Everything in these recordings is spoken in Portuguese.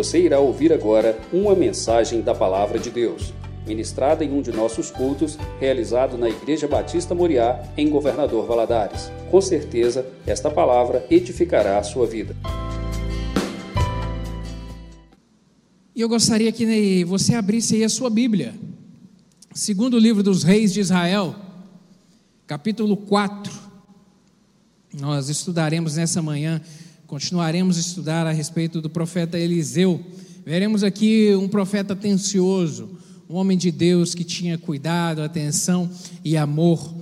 Você irá ouvir agora uma mensagem da Palavra de Deus, ministrada em um de nossos cultos, realizado na Igreja Batista Moriá, em Governador Valadares. Com certeza, esta palavra edificará a sua vida. E eu gostaria que você abrisse aí a sua Bíblia. Segundo livro dos reis de Israel, capítulo 4. Nós estudaremos nessa manhã Continuaremos a estudar a respeito do profeta Eliseu. Veremos aqui um profeta atencioso, um homem de Deus que tinha cuidado, atenção e amor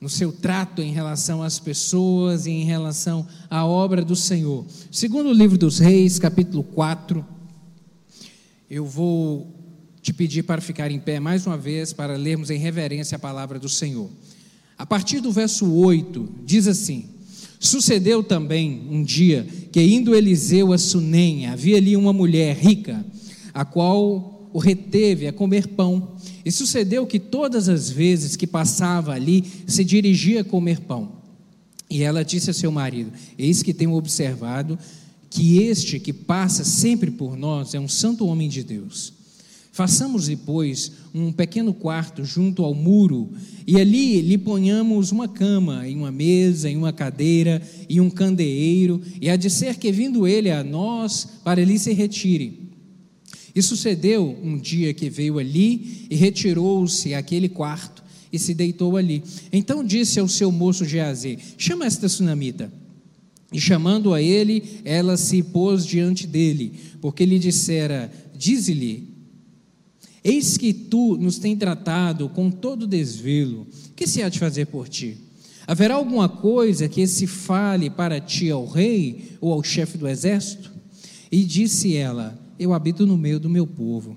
no seu trato em relação às pessoas e em relação à obra do Senhor. Segundo o livro dos Reis, capítulo 4, eu vou te pedir para ficar em pé mais uma vez para lermos em reverência a palavra do Senhor. A partir do verso 8, diz assim: Sucedeu também um dia que, indo Eliseu a Sunem, havia ali uma mulher rica, a qual o reteve a comer pão. E sucedeu que todas as vezes que passava ali, se dirigia a comer pão. E ela disse a seu marido: Eis que tenho observado que este que passa sempre por nós é um santo homem de Deus. Façamos depois um pequeno quarto junto ao muro e ali lhe ponhamos uma cama, e uma mesa, e uma cadeira, e um candeeiro, e há de ser que vindo ele a nós, para ali se retire. E sucedeu um dia que veio ali e retirou-se àquele quarto e se deitou ali. Então disse ao seu moço Geazi: Chama esta sunamita. E chamando a ele, ela se pôs diante dele, porque lhe dissera: Dize-lhe Eis que tu nos tem tratado com todo desvelo. Que se há de fazer por ti? Haverá alguma coisa que se fale para ti ao rei ou ao chefe do exército? E disse ela: Eu habito no meio do meu povo.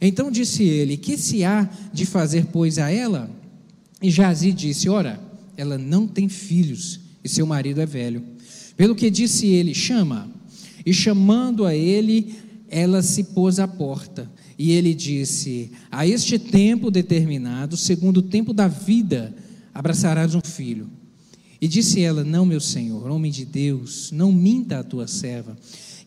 Então disse ele: Que se há de fazer, pois, a ela? E Jazi disse: Ora, ela não tem filhos e seu marido é velho. Pelo que disse ele: Chama. E chamando a ele, ela se pôs à porta. E ele disse: A este tempo determinado, segundo o tempo da vida, abraçarás um filho. E disse ela: Não, meu senhor, homem de Deus, não minta a tua serva.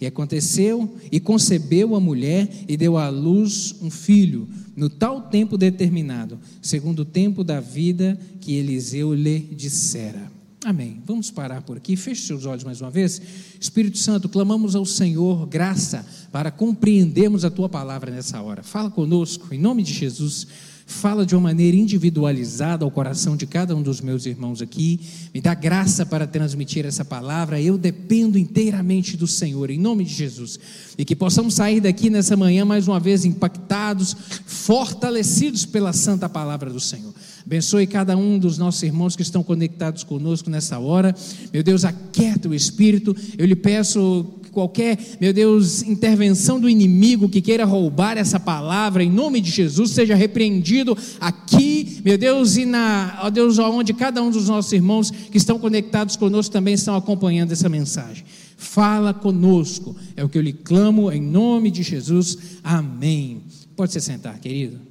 E aconteceu, e concebeu a mulher, e deu à luz um filho, no tal tempo determinado, segundo o tempo da vida que Eliseu lhe dissera. Amém. Vamos parar por aqui. Feche seus olhos mais uma vez. Espírito Santo, clamamos ao Senhor graça para compreendermos a tua palavra nessa hora. Fala conosco, em nome de Jesus. Fala de uma maneira individualizada ao coração de cada um dos meus irmãos aqui. Me dá graça para transmitir essa palavra. Eu dependo inteiramente do Senhor, em nome de Jesus. E que possamos sair daqui nessa manhã mais uma vez impactados, fortalecidos pela santa palavra do Senhor. Abençoe cada um dos nossos irmãos que estão conectados conosco nessa hora. Meu Deus, aquieta o espírito. Eu lhe peço qualquer, meu Deus, intervenção do inimigo que queira roubar essa palavra, em nome de Jesus, seja repreendido aqui, meu Deus, e na, ó Deus, onde cada um dos nossos irmãos que estão conectados conosco também estão acompanhando essa mensagem. Fala conosco, é o que eu lhe clamo em nome de Jesus. Amém. Pode se sentar, querido.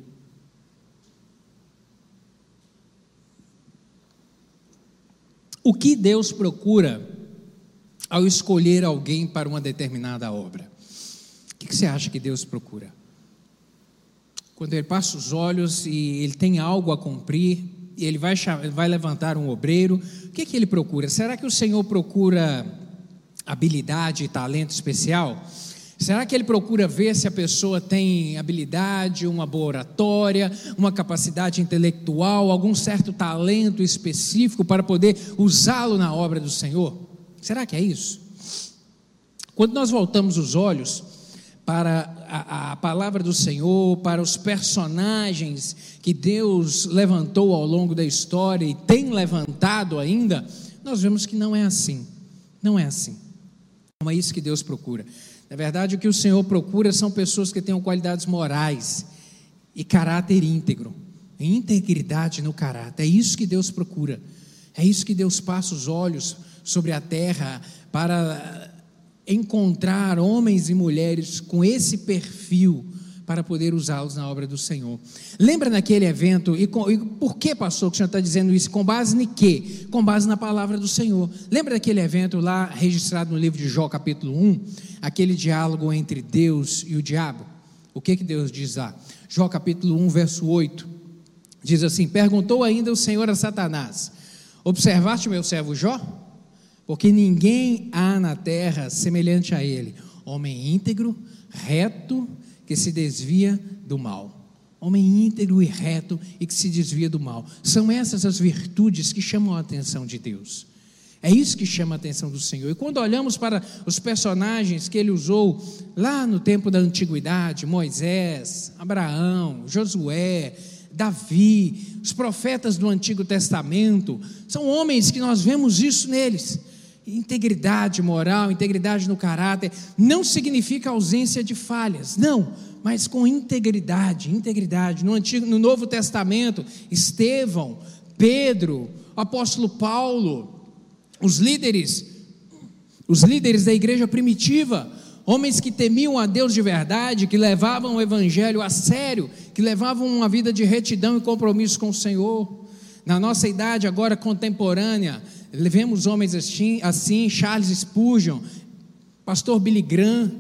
O que Deus procura ao escolher alguém para uma determinada obra? O que você acha que Deus procura? Quando ele passa os olhos e ele tem algo a cumprir, e ele vai, vai levantar um obreiro, o que, que ele procura? Será que o Senhor procura habilidade e talento especial? Será que ele procura ver se a pessoa tem habilidade, uma boa oratória, uma capacidade intelectual, algum certo talento específico para poder usá-lo na obra do Senhor? Será que é isso? Quando nós voltamos os olhos para a, a, palavra do Senhor, para os personagens que Deus levantou ao longo da história e tem levantado ainda, nós vemos que não é assim. Não é assim. Não é isso que Deus procura. Na verdade, o que o Senhor procura são pessoas que tenham qualidades morais e caráter íntegro, integridade no caráter. É isso que Deus procura. É isso que Deus passa os olhos sobre a terra para encontrar homens e mulheres com esse perfil para poder usá-los na obra do Senhor. Lembra naquele evento, e, com, e por que, pastor, que o senhor está dizendo isso? Com base em quê? Com base na palavra do Senhor. Lembra daquele evento lá registrado no livro de Jó, capítulo 1? Aquele diálogo entre Deus e o diabo? O que, que Deus diz lá? Jó, capítulo 1, verso 8. Diz assim: Perguntou ainda o Senhor a Satanás: Observaste meu servo Jó? Porque ninguém há na terra semelhante a ele, homem íntegro, reto que se desvia do mal. Homem íntegro e reto e que se desvia do mal. São essas as virtudes que chamam a atenção de Deus. É isso que chama a atenção do Senhor. E quando olhamos para os personagens que ele usou lá no tempo da antiguidade, Moisés, Abraão, Josué, Davi, os profetas do Antigo Testamento, são homens que nós vemos isso neles. Integridade moral, integridade no caráter, não significa ausência de falhas, não, mas com integridade, integridade. No Antigo, no Novo Testamento, Estevão, Pedro, apóstolo Paulo, os líderes, os líderes da igreja primitiva, homens que temiam a Deus de verdade, que levavam o evangelho a sério, que levavam uma vida de retidão e compromisso com o Senhor. Na nossa idade agora contemporânea, Vemos homens assim, assim, Charles Spurgeon, pastor Billy Graham,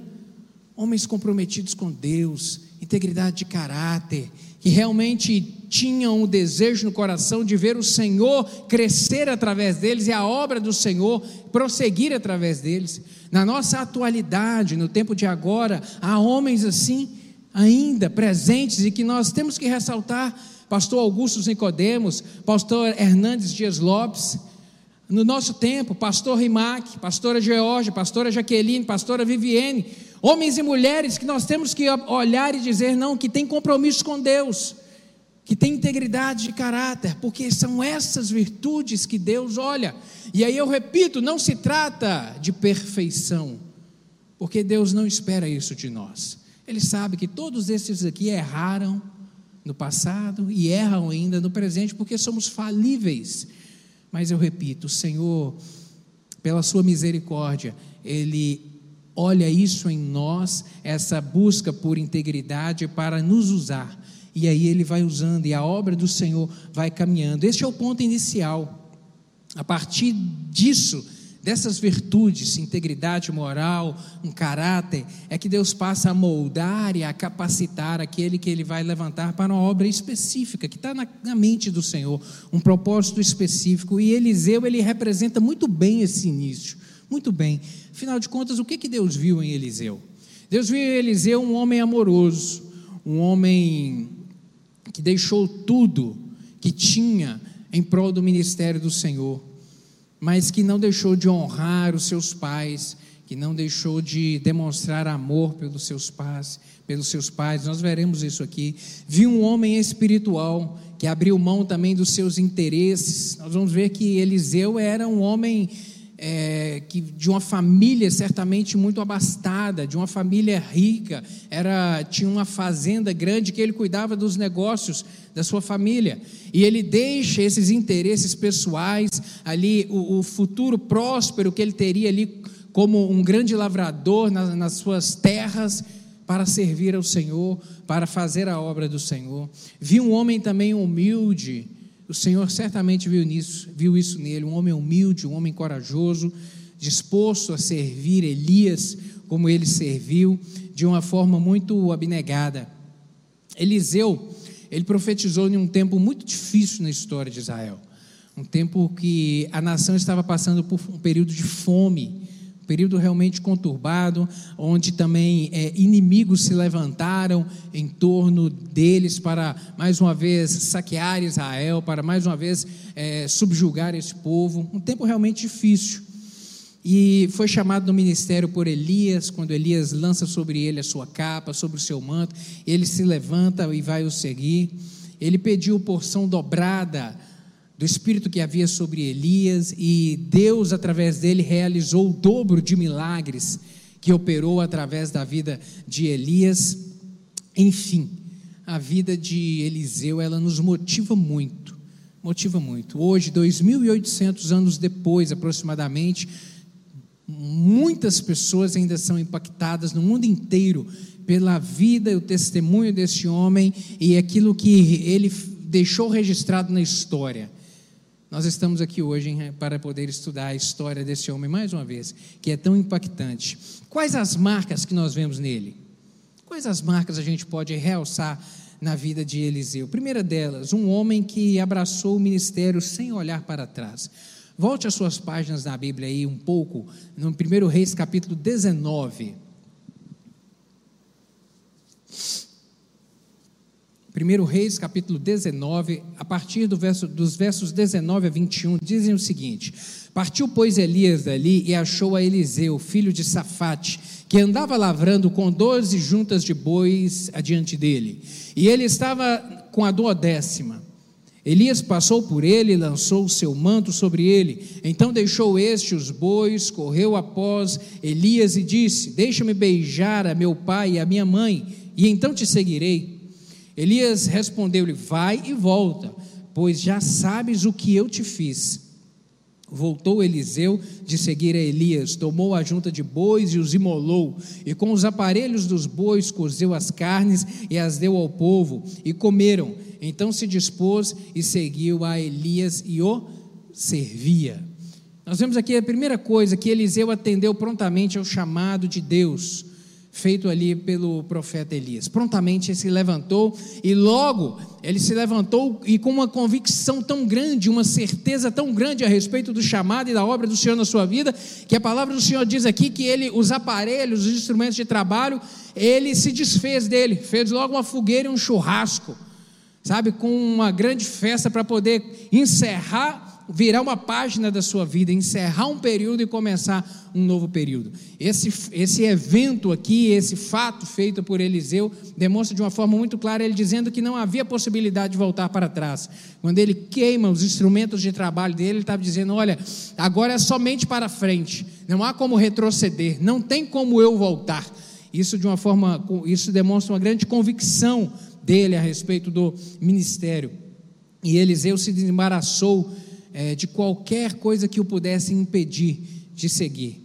homens comprometidos com Deus, integridade de caráter, que realmente tinham o desejo no coração de ver o Senhor crescer através deles e a obra do Senhor prosseguir através deles. Na nossa atualidade, no tempo de agora, há homens assim ainda presentes e que nós temos que ressaltar. Pastor Augusto Nicodemos, pastor Hernandes Dias Lopes, no nosso tempo, pastor Rimac, pastora Georgia, pastora Jaqueline, pastora Viviane, homens e mulheres que nós temos que olhar e dizer não, que tem compromisso com Deus, que tem integridade de caráter, porque são essas virtudes que Deus olha. E aí eu repito, não se trata de perfeição, porque Deus não espera isso de nós. Ele sabe que todos esses aqui erraram no passado e erram ainda no presente, porque somos falíveis. Mas eu repito, o Senhor, pela sua misericórdia, Ele olha isso em nós, essa busca por integridade para nos usar. E aí Ele vai usando e a obra do Senhor vai caminhando. Este é o ponto inicial. A partir disso, dessas virtudes, integridade moral, um caráter, é que Deus passa a moldar e a capacitar aquele que Ele vai levantar para uma obra específica, que está na, na, mente do Senhor, um propósito específico. E Eliseu, ele representa muito bem esse início, muito bem. Afinal de contas, o que, que Deus viu em Eliseu? Deus viu em Eliseu um homem amoroso, um homem que deixou tudo que tinha em prol do ministério do Senhor mas que não deixou de honrar os seus pais, que não deixou de demonstrar amor pelos seus pais, pelos seus pais. Nós veremos isso aqui. Viu um homem espiritual que abriu mão também dos seus interesses. Nós vamos ver que Eliseu era um homem é, que de uma família certamente muito abastada, de uma família rica, era tinha uma fazenda grande que ele cuidava dos negócios da sua família e ele deixa esses interesses pessoais ali o, o futuro próspero que ele teria ali como um grande lavrador nas, nas suas terras para servir ao Senhor, para fazer a obra do Senhor. Vi um homem também humilde o Senhor certamente viu, nisso, viu isso nele, um homem humilde, um homem corajoso, disposto a servir Elias como ele serviu, de uma forma muito abnegada. Eliseu, ele profetizou em um tempo muito difícil na história de Israel, um tempo que a nação estava passando por um período de fome, período realmente conturbado, onde também é, inimigos se levantaram em torno deles para mais uma vez saquear Israel, para mais uma vez é, subjugar esse povo. Um tempo realmente difícil. E foi chamado no ministério por Elias, quando Elias lança sobre ele a sua capa, sobre o seu manto, ele se levanta e vai o seguir. Ele pediu porção dobrada do espírito que havia sobre Elias e Deus, através dele, realizou o dobro de milagres que operou através da vida de Elias. Enfim, a vida de Eliseu, ela nos motiva muito, motiva muito. Hoje, 2.800 anos depois, aproximadamente, muitas pessoas ainda são impactadas no mundo inteiro pela vida e o testemunho desse homem e aquilo que ele deixou registrado na história. Nós estamos aqui hoje para poder estudar a história desse homem mais uma vez, que é tão impactante. Quais as marcas que nós vemos nele? Quais as marcas a gente pode realçar na vida de Eliseu? Primeira delas, um homem que abraçou o ministério sem olhar para trás. Volte às suas páginas na Bíblia aí um pouco, no 1 Reis capítulo 19. 1 Reis, capítulo 19, a partir do verso, dos versos 19 a 21, dizem o seguinte: Partiu, pois, Elias dali e achou a Eliseu, filho de Safate, que andava lavrando com doze juntas de bois adiante dele. E ele estava com a duodécima. Elias passou por ele e lançou o seu manto sobre ele. Então deixou este os bois, correu após Elias e disse: Deixa-me beijar a meu pai e a minha mãe, e então te seguirei. Elias respondeu-lhe: Vai e volta, pois já sabes o que eu te fiz. Voltou Eliseu de seguir a Elias, tomou a junta de bois e os imolou, e com os aparelhos dos bois cozeu as carnes e as deu ao povo, e comeram. Então se dispôs e seguiu a Elias e o servia. Nós vemos aqui a primeira coisa que Eliseu atendeu prontamente ao chamado de Deus feito ali pelo profeta Elias. Prontamente ele se levantou e logo ele se levantou e com uma convicção tão grande, uma certeza tão grande a respeito do chamado e da obra do Senhor na sua vida, que a palavra do Senhor diz aqui que ele os aparelhos, os instrumentos de trabalho, ele se desfez dele, fez logo uma fogueira e um churrasco. Sabe, com uma grande festa para poder encerrar virar uma página da sua vida, encerrar um período e começar um novo período. Esse, esse evento aqui, esse fato feito por Eliseu, demonstra de uma forma muito clara ele dizendo que não havia possibilidade de voltar para trás. Quando ele queima os instrumentos de trabalho dele, ele estava dizendo: Olha, agora é somente para frente, não há como retroceder, não tem como eu voltar. Isso de uma forma, isso demonstra uma grande convicção dele a respeito do ministério. E Eliseu se desembaraçou é, de qualquer coisa que o pudesse impedir de seguir.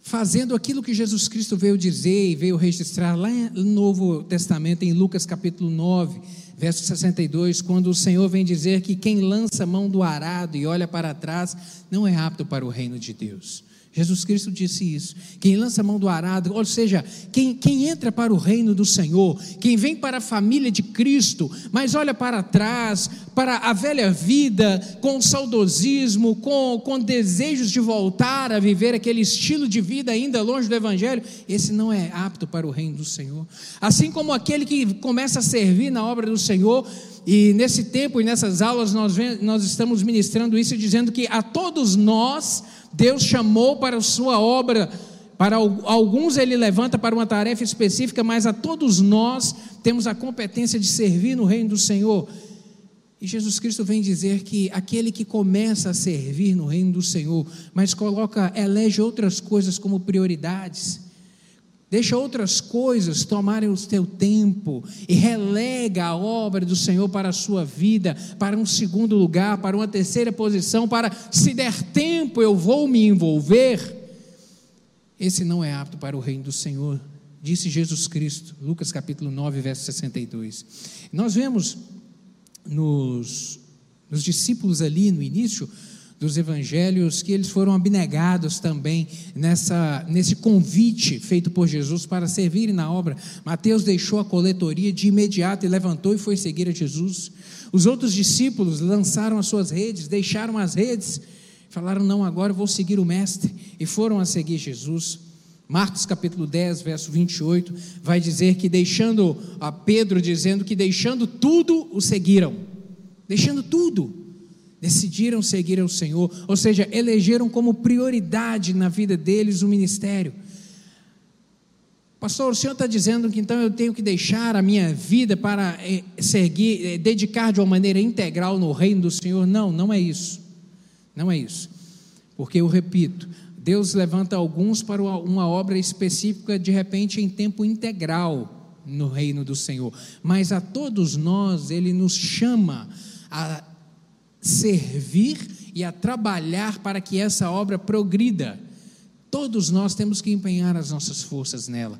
Fazendo aquilo que Jesus Cristo veio dizer e veio registrar lá no Novo Testamento, em Lucas capítulo 9, verso 62, quando o Senhor vem dizer que quem lança mão do arado e olha para trás não é apto para o reino de Deus. Jesus Cristo disse isso. Quem lança a mão do arado, ou seja, quem, quem entra para o reino do Senhor, quem vem para a família de Cristo, mas olha para trás, para a velha vida, com saudosismo, com, com desejos de voltar a viver aquele estilo de vida ainda longe do Evangelho, esse não é apto para o reino do Senhor. Assim como aquele que começa a servir na obra do Senhor, e nesse tempo e nessas aulas nós, nós estamos ministrando isso, dizendo que a todos nós, Deus chamou para a sua obra, para alguns ele levanta para uma tarefa específica, mas a todos nós temos a competência de servir no reino do Senhor. E Jesus Cristo vem dizer que aquele que começa a servir no reino do Senhor, mas coloca, elege outras coisas como prioridades, Deixa outras coisas tomarem o teu tempo e relega a obra do Senhor para a sua vida, para um segundo lugar, para uma terceira posição, para se der tempo eu vou me envolver. Esse não é apto para o reino do Senhor, disse Jesus Cristo, Lucas capítulo 9, verso 62. Nós vemos nos, nos discípulos ali no início dos evangelhos que eles foram abnegados também nessa, nesse convite feito por Jesus para servirem na obra. Mateus deixou a coletoria de imediato e levantou e foi seguir a Jesus. Os outros discípulos lançaram as suas redes, deixaram as redes, falaram: Não, agora vou seguir o Mestre, e foram a seguir Jesus. Marcos capítulo 10, verso 28, vai dizer que deixando a Pedro dizendo que deixando tudo o seguiram. Deixando tudo decidiram seguir ao Senhor, ou seja, elegeram como prioridade na vida deles o ministério. Pastor, o senhor está dizendo que então eu tenho que deixar a minha vida para eh, seguir, eh, dedicar de uma maneira integral no reino do Senhor? Não, não é isso. Não é isso. Porque eu repito, Deus levanta alguns para uma obra específica, de repente em tempo integral no reino do Senhor. Mas a todos nós, Ele nos chama a servir e a trabalhar para que essa obra progrida. Todos nós temos que empenhar as nossas forças nela.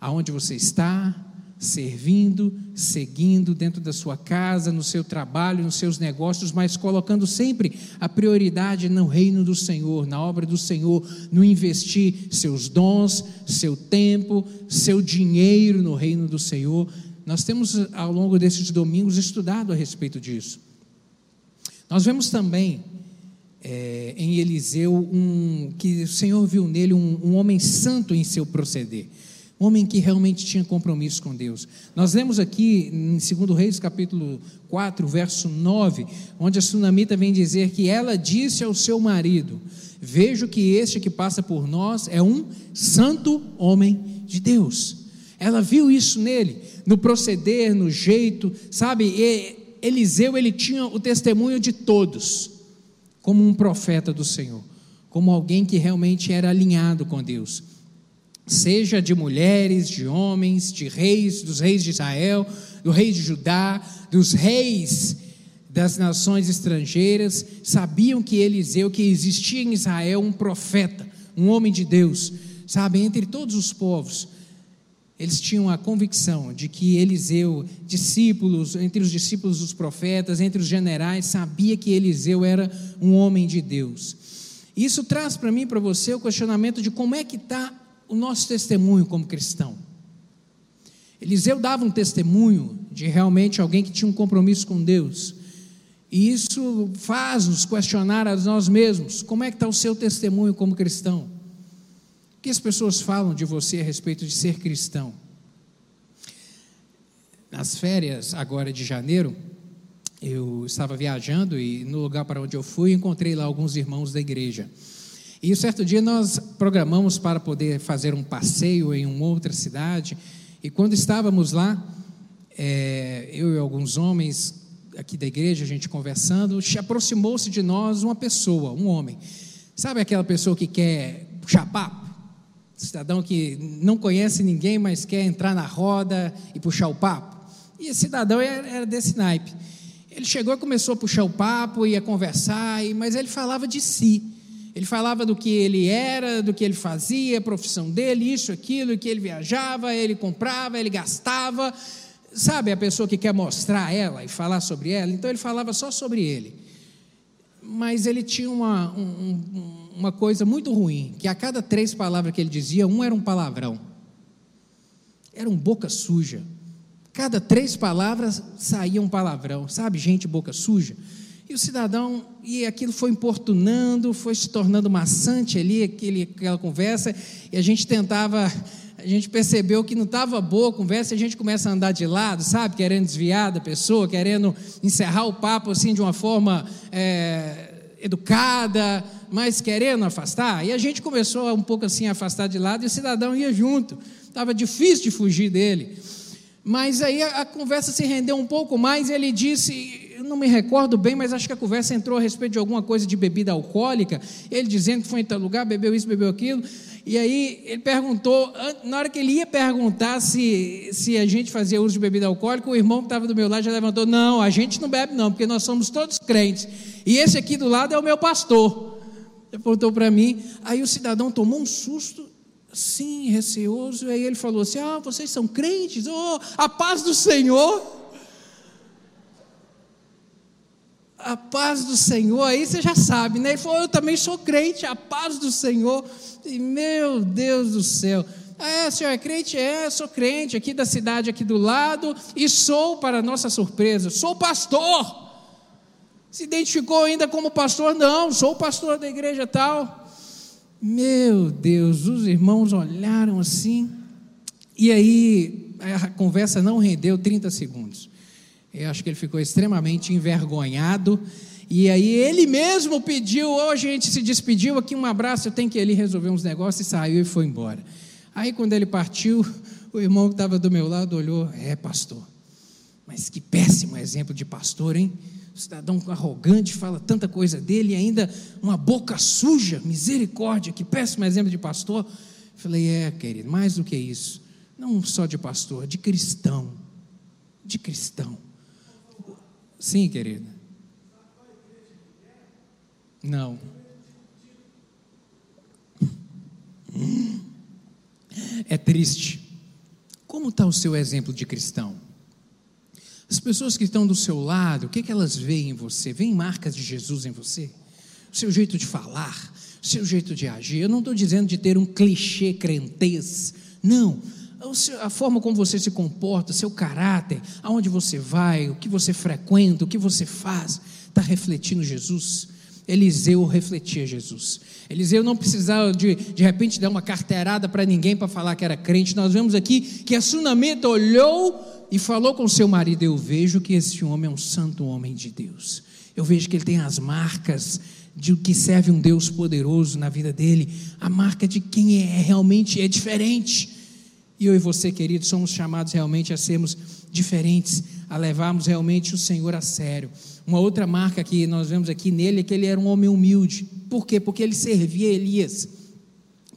Aonde você está, servindo, seguindo dentro da sua casa, no seu trabalho, nos seus negócios, mas colocando sempre a prioridade no reino do Senhor, na obra do Senhor, no investir seus dons, seu tempo, seu dinheiro no reino do Senhor. Nós temos ao longo desses domingos estudado a respeito disso. Nós vemos também é, em Eliseu um, que o Senhor viu nele um, um homem santo em seu proceder homem que realmente tinha compromisso com Deus. Nós lemos aqui em 2 Reis, capítulo 4, verso 9, onde a sunamita vem dizer que ela disse ao seu marido: Vejo que este que passa por nós é um santo homem de Deus. Ela viu isso nele, no proceder, no jeito, sabe? E Eliseu, ele tinha o testemunho de todos, como um profeta do Senhor, como alguém que realmente era alinhado com Deus. Seja de mulheres, de homens, de reis, dos reis de Israel, do rei de Judá, dos reis das nações estrangeiras, sabiam que Eliseu, que existia em Israel um profeta, um homem de Deus, sabe, entre todos os povos, eles tinham a convicção de que Eliseu, discípulos, entre os discípulos dos profetas, entre os generais, sabia que Eliseu era um homem de Deus. Isso traz para mim, para você, o questionamento de como é que está o nosso testemunho como cristão. Eliseu dava um testemunho de realmente alguém que tinha um compromisso com Deus. E isso faz nos questionar a nós mesmos: como é que está o seu testemunho como cristão? Que as pessoas falam de você a respeito de ser cristão? Nas férias agora de janeiro, eu estava viajando e no lugar para onde eu fui encontrei lá alguns irmãos da igreja. E um certo dia nós programamos para poder fazer um passeio em uma outra cidade. E quando estávamos lá, é, eu e alguns homens aqui da igreja, a gente conversando, aproximou-se de nós uma pessoa, um homem. Sabe aquela pessoa que quer papo? Cidadão que não conhece ninguém, mas quer entrar na roda e puxar o papo. E esse cidadão era, desse naipe. Ele chegou e começou a puxar o papo, ia conversar, mas ele falava de si. Ele falava do que ele era, do que ele fazia, a profissão dele, isso, aquilo, que ele viajava, ele comprava, ele gastava. Sabe a pessoa que quer mostrar ela e falar sobre ela? Então ele falava só sobre ele. Mas ele tinha uma, um, uma coisa muito ruim, que a cada três palavras que ele dizia, um era um palavrão. Era um boca suja. Cada três palavras saía um palavrão. Sabe, gente boca suja? E o cidadão, e aquilo foi importunando, foi se tornando maçante ali, aquele, aquela conversa, e a gente tentava, a gente percebeu que não estava boa a conversa, a gente começa a andar de lado, sabe, querendo desviar da pessoa, querendo encerrar o papo assim de uma forma é, educada, mas querendo afastar. E a gente começou um pouco assim a afastar de lado, e o cidadão ia junto, estava difícil de fugir dele. Mas aí a, a conversa se rendeu um pouco mais, e ele disse: não me recordo bem, mas acho que a conversa entrou a respeito de alguma coisa de bebida alcoólica, ele dizendo que foi em tal lugar, bebeu isso, bebeu aquilo, e aí ele perguntou, na hora que ele ia perguntar se, se a gente fazia uso de bebida alcoólica, o irmão que estava do meu lado já levantou, não, a gente não bebe não, porque nós somos todos crentes, e esse aqui do lado é o meu pastor, ele apontou para mim, aí o cidadão tomou um susto, sim, receoso, aí ele falou assim, ah, vocês são crentes, oh, a paz do Senhor, a paz do Senhor, aí você já sabe, né? Ele falou, eu também sou crente, a paz do Senhor. E, meu Deus do céu. É, senhor é crente? É, sou crente aqui da cidade aqui do lado e sou, para nossa surpresa, sou pastor. Se identificou ainda como pastor? Não, sou pastor da igreja tal. Meu Deus, os irmãos olharam assim, e aí a conversa não rendeu 30 segundos. Eu acho que ele ficou extremamente envergonhado. E aí ele mesmo pediu, hoje a gente se despediu, aqui um abraço, eu tenho que ir ali resolver uns negócios, e saiu e foi embora. Aí quando ele partiu, o irmão que estava do meu lado olhou, é pastor, mas que péssimo exemplo de pastor, hein? O cidadão arrogante fala tanta coisa dele e ainda uma boca suja, misericórdia, que péssimo exemplo de pastor. Falei, é, querido, mais do que isso, não só de pastor, de cristão, de cristão. Sim, querida. Não. É triste. Como está o seu exemplo de cristão? As pessoas que estão do seu lado, o que, é que elas veem em você? Veem marcas de Jesus em você? O seu jeito de falar, o seu jeito de agir. Eu não estou dizendo de ter um clichê crentez. Não. A forma como você se comporta, seu caráter, aonde você vai, o que você frequenta, o que você faz, está refletindo Jesus. Eliseu refletia Jesus. Eliseu não precisava de, de repente dar uma carteirada para ninguém para falar que era crente. Nós vemos aqui que a sunamita olhou e falou com seu marido: Eu vejo que esse homem é um santo homem de Deus. Eu vejo que ele tem as marcas de que serve um Deus poderoso na vida dele, a marca de quem é realmente é diferente. E eu e você, querido, somos chamados realmente a sermos diferentes, a levarmos realmente o Senhor a sério. Uma outra marca que nós vemos aqui nele é que ele era um homem humilde. Por quê? Porque ele servia Elias.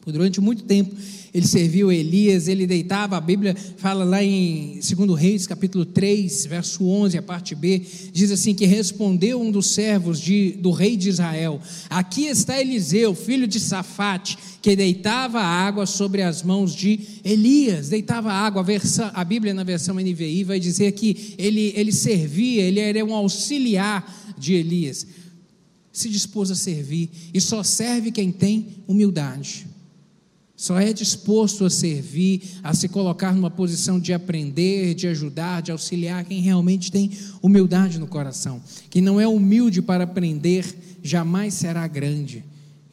Durante muito tempo ele serviu Elias, ele deitava, a Bíblia fala lá em 2 Reis, capítulo 3, verso 11, a parte B, diz assim: que respondeu um dos servos de, do rei de Israel: Aqui está Eliseu, filho de Safate, que deitava água sobre as mãos de Elias, deitava água. A, versão, a Bíblia, na versão NVI, vai dizer que ele, ele servia, ele era um auxiliar de Elias. Se dispôs a servir, e só serve quem tem humildade. Só é disposto a servir, a se colocar numa posição de aprender, de ajudar, de auxiliar quem realmente tem humildade no coração. Quem não é humilde para aprender, jamais será grande.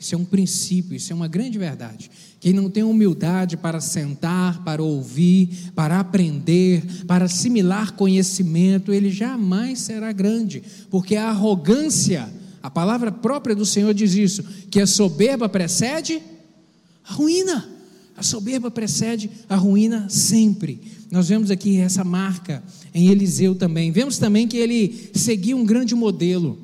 Isso é um princípio, isso é uma grande verdade. Quem não tem humildade para sentar, para ouvir, para aprender, para assimilar conhecimento, ele jamais será grande, porque a arrogância, a palavra própria do Senhor diz isso, que a soberba precede a ruína. A soberba precede a ruína sempre. Nós vemos aqui essa marca em Eliseu também. Vemos também que ele seguia um grande modelo.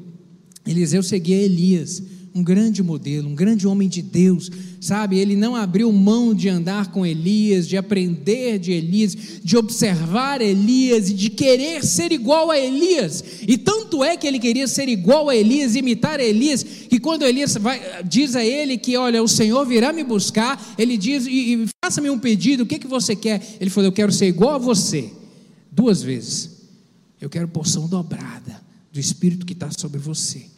Eliseu seguia Elias um grande modelo, um grande homem de Deus, sabe? Ele não abriu mão de andar com Elias, de aprender de Elias, de observar Elias e de querer ser igual a Elias. E tanto é que ele queria ser igual a Elias, imitar Elias, que quando Elias vai, diz a ele que, olha, o Senhor virá me buscar, ele diz, e, e faça-me um pedido, o que, que você quer? Ele falou, eu quero ser igual a você, duas vezes. Eu quero porção dobrada do Espírito que está sobre você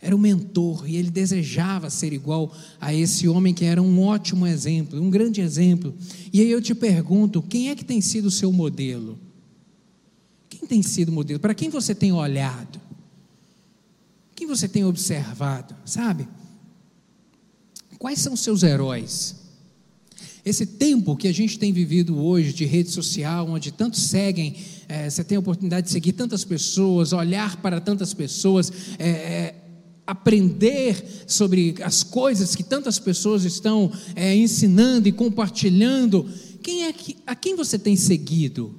era o mentor e ele desejava ser igual a esse homem que era um ótimo exemplo, um grande exemplo. E aí eu te pergunto: quem é que tem sido o seu modelo? Quem tem sido o modelo? Para quem você tem olhado? Quem você tem observado? Sabe? Quais são os seus heróis? Esse tempo que a gente tem vivido hoje de rede social, onde tantos seguem, é, você tem a oportunidade de seguir tantas pessoas, olhar para tantas pessoas, é, aprender sobre as coisas que tantas pessoas estão é, ensinando e compartilhando, quem é que, a quem você tem seguido?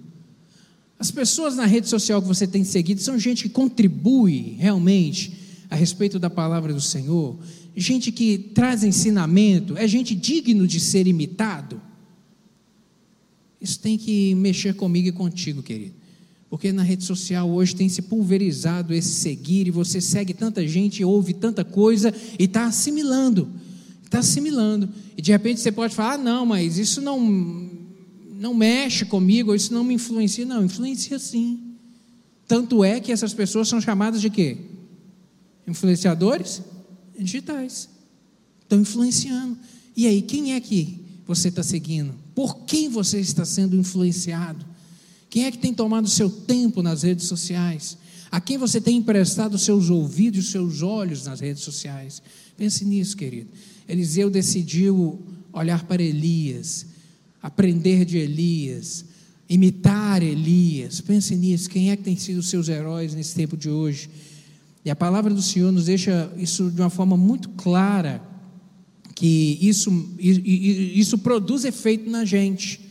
As pessoas na rede social que você tem seguido são gente que contribui realmente a respeito da palavra do Senhor, gente que traz ensinamento, é gente digno de ser imitado. Isso tem que mexer comigo e contigo, querido. Porque na rede social hoje tem se pulverizado esse seguir, e você segue tanta gente, ouve tanta coisa e está assimilando. Está assimilando. E de repente você pode falar: ah, não, mas isso não, não mexe comigo, isso não me influencia. Não, influencia sim. Tanto é que essas pessoas são chamadas de quê? Influenciadores digitais. Estão influenciando. E aí, quem é que você está seguindo? Por quem você está sendo influenciado? Quem é que tem tomado seu tempo nas redes sociais? A quem você tem emprestado seus ouvidos e seus olhos nas redes sociais? Pense nisso, querido. Eliseu decidiu olhar para Elias, aprender de Elias, imitar Elias. Pense nisso. Quem é que tem sido os seus heróis nesse tempo de hoje? E a palavra do Senhor nos deixa isso de uma forma muito clara, que isso, isso produz efeito na gente.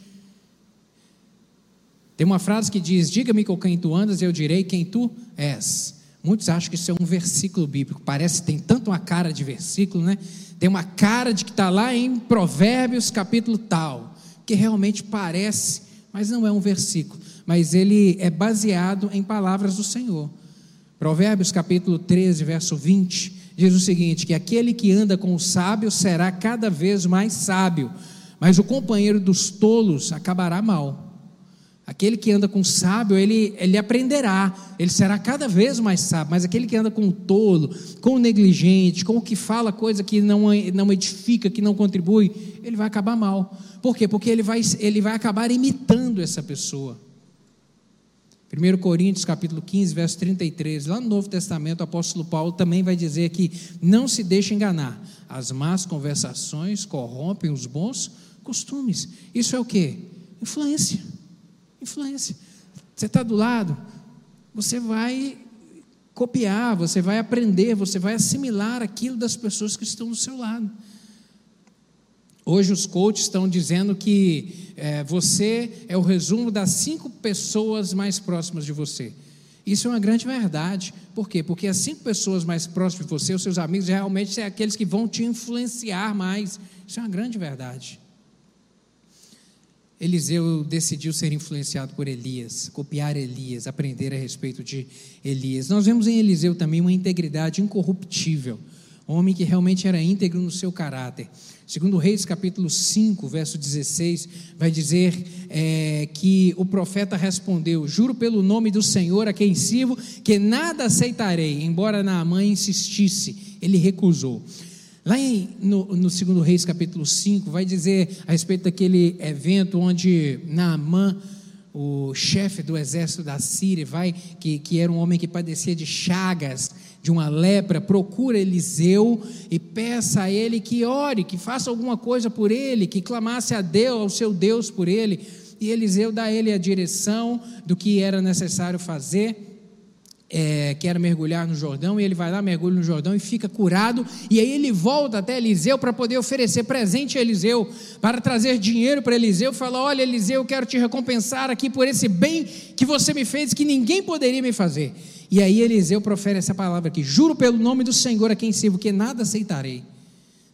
Tem uma frase que diz: Diga-me com quem tu andas, eu direi quem tu és. Muitos acham que isso é um versículo bíblico. Parece tem tanto uma cara de versículo, né? Tem uma cara de que está lá em Provérbios, capítulo tal, que realmente parece, mas não é um versículo. Mas ele é baseado em palavras do Senhor. Provérbios, capítulo 13, verso 20, diz o seguinte: que aquele que anda com o sábio será cada vez mais sábio, mas o companheiro dos tolos acabará mal. Aquele que anda com sábio, ele, ele aprenderá, ele será cada vez mais sábio, mas aquele que anda com o tolo, com o negligente, com o que fala coisa que não, não edifica, que não contribui, ele vai acabar mal. Por quê? Porque ele vai, ele vai acabar imitando essa pessoa. 1 Coríntios capítulo 15, verso 33, lá no Novo Testamento, o apóstolo Paulo também vai dizer que não se deixe enganar, as más conversações corrompem os bons costumes. Isso é o que? Influência. Influência. Você está do lado, você vai copiar, você vai aprender, você vai assimilar aquilo das pessoas que estão do seu lado. Hoje os coaches estão dizendo que é, você é o resumo das cinco pessoas mais próximas de você. Isso é uma grande verdade. Por quê? Porque as cinco pessoas mais próximas de você, os seus amigos, realmente são aqueles que vão te influenciar mais. Isso é uma grande verdade. Eliseu decidiu ser influenciado por Elias, copiar Elias, aprender a respeito de Elias. Nós vemos em Eliseu também uma integridade incorruptível, um homem que realmente era íntegro no seu caráter. Segundo Reis capítulo 5, verso 16, vai dizer é, que o profeta respondeu, juro pelo nome do Senhor a quem sirvo, que nada aceitarei, embora Naamã insistisse, ele recusou. Lá em, no, no segundo Reis, capítulo 5, vai dizer a respeito daquele evento onde Naamã, o chefe do exército da Síria, vai, que, que era um homem que padecia de chagas, de uma lepra, procura Eliseu e peça a ele que ore, que faça alguma coisa por ele, que clamasse a Deus, ao seu Deus por ele. E Eliseu dá a ele a direção do que era necessário fazer é, quer mergulhar no Jordão, e ele vai lá, mergulha no Jordão e fica curado, e aí ele volta até Eliseu para poder oferecer presente a Eliseu, para trazer dinheiro para Eliseu, fala: Olha, Eliseu, eu quero te recompensar aqui por esse bem que você me fez, que ninguém poderia me fazer. E aí Eliseu profere essa palavra aqui: Juro pelo nome do Senhor a quem sirvo, que nada aceitarei.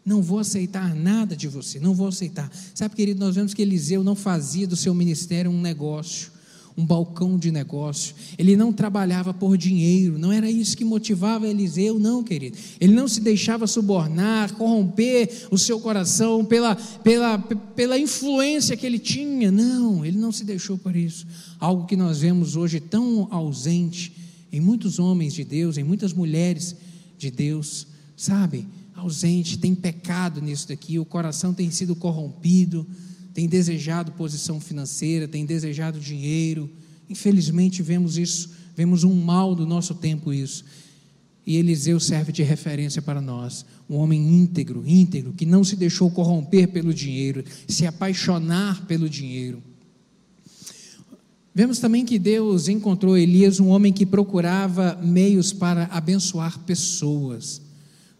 Não vou aceitar nada de você, não vou aceitar. Sabe, querido, nós vemos que Eliseu não fazia do seu ministério um negócio um balcão de negócio. Ele não trabalhava por dinheiro, não era isso que motivava Eliseu, não, querido. Ele não se deixava subornar, corromper o seu coração pela, pela, pela influência que ele tinha, não, ele não se deixou por isso. Algo que nós vemos hoje tão ausente em muitos homens de Deus, em muitas mulheres de Deus, sabe? Ausente, tem pecado nisso daqui, o coração tem sido corrompido tem desejado posição financeira, tem desejado dinheiro. Infelizmente vemos isso, vemos um mal do nosso tempo isso. E Eliseu serve de referência para nós, um homem íntegro, íntegro, que não se deixou corromper pelo dinheiro, se apaixonar pelo dinheiro. Vemos também que Deus encontrou Elias um homem que procurava meios para abençoar pessoas.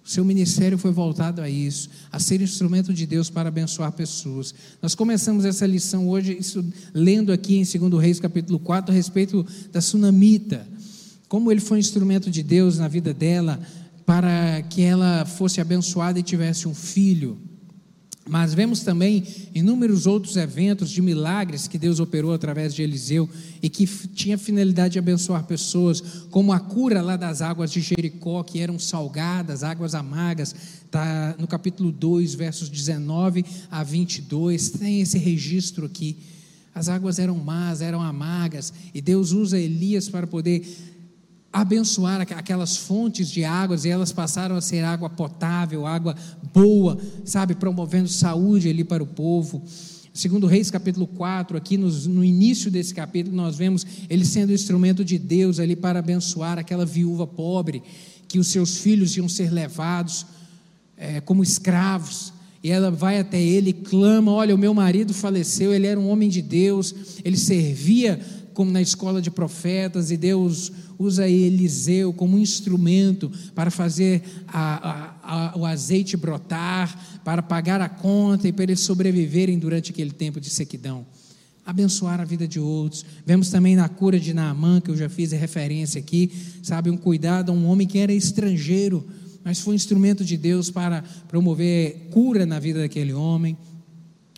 Seu ministério foi voltado a isso, a ser instrumento de Deus para abençoar pessoas. Nós começamos essa lição hoje, isso, lendo aqui em 2 Reis capítulo 4, a respeito da sunamita. Como ele foi instrumento de Deus na vida dela, para que ela fosse abençoada e tivesse um filho. Mas vemos também inúmeros outros eventos de milagres que Deus operou através de Eliseu e que tinha finalidade de abençoar pessoas, como a cura lá das águas de Jericó, que eram salgadas, águas amargas, está no capítulo 2, versos 19 a 22, tem esse registro aqui. As águas eram más, eram amargas, e Deus usa Elias para poder abençoar aquelas fontes de águas e elas passaram a ser água potável, água boa, sabe, promovendo saúde ali para o povo. Segundo Reis capítulo 4, aqui no, no início desse capítulo, nós vemos ele sendo instrumento de Deus ali para abençoar aquela viúva pobre, que os seus filhos iam ser levados é, como escravos. E ela vai até ele e clama: Olha, o meu marido faleceu, ele era um homem de Deus, ele servia como na escola de profetas, e Deus usa Eliseu como instrumento para fazer a, a, a, o azeite brotar, para pagar a conta e para eles sobreviverem durante aquele tempo de sequidão. Abençoar a vida de outros. Vemos também na cura de Naamã, que eu já fiz referência aqui, sabe, um cuidado a um homem que era estrangeiro, mas foi instrumento de Deus para promover cura na vida daquele homem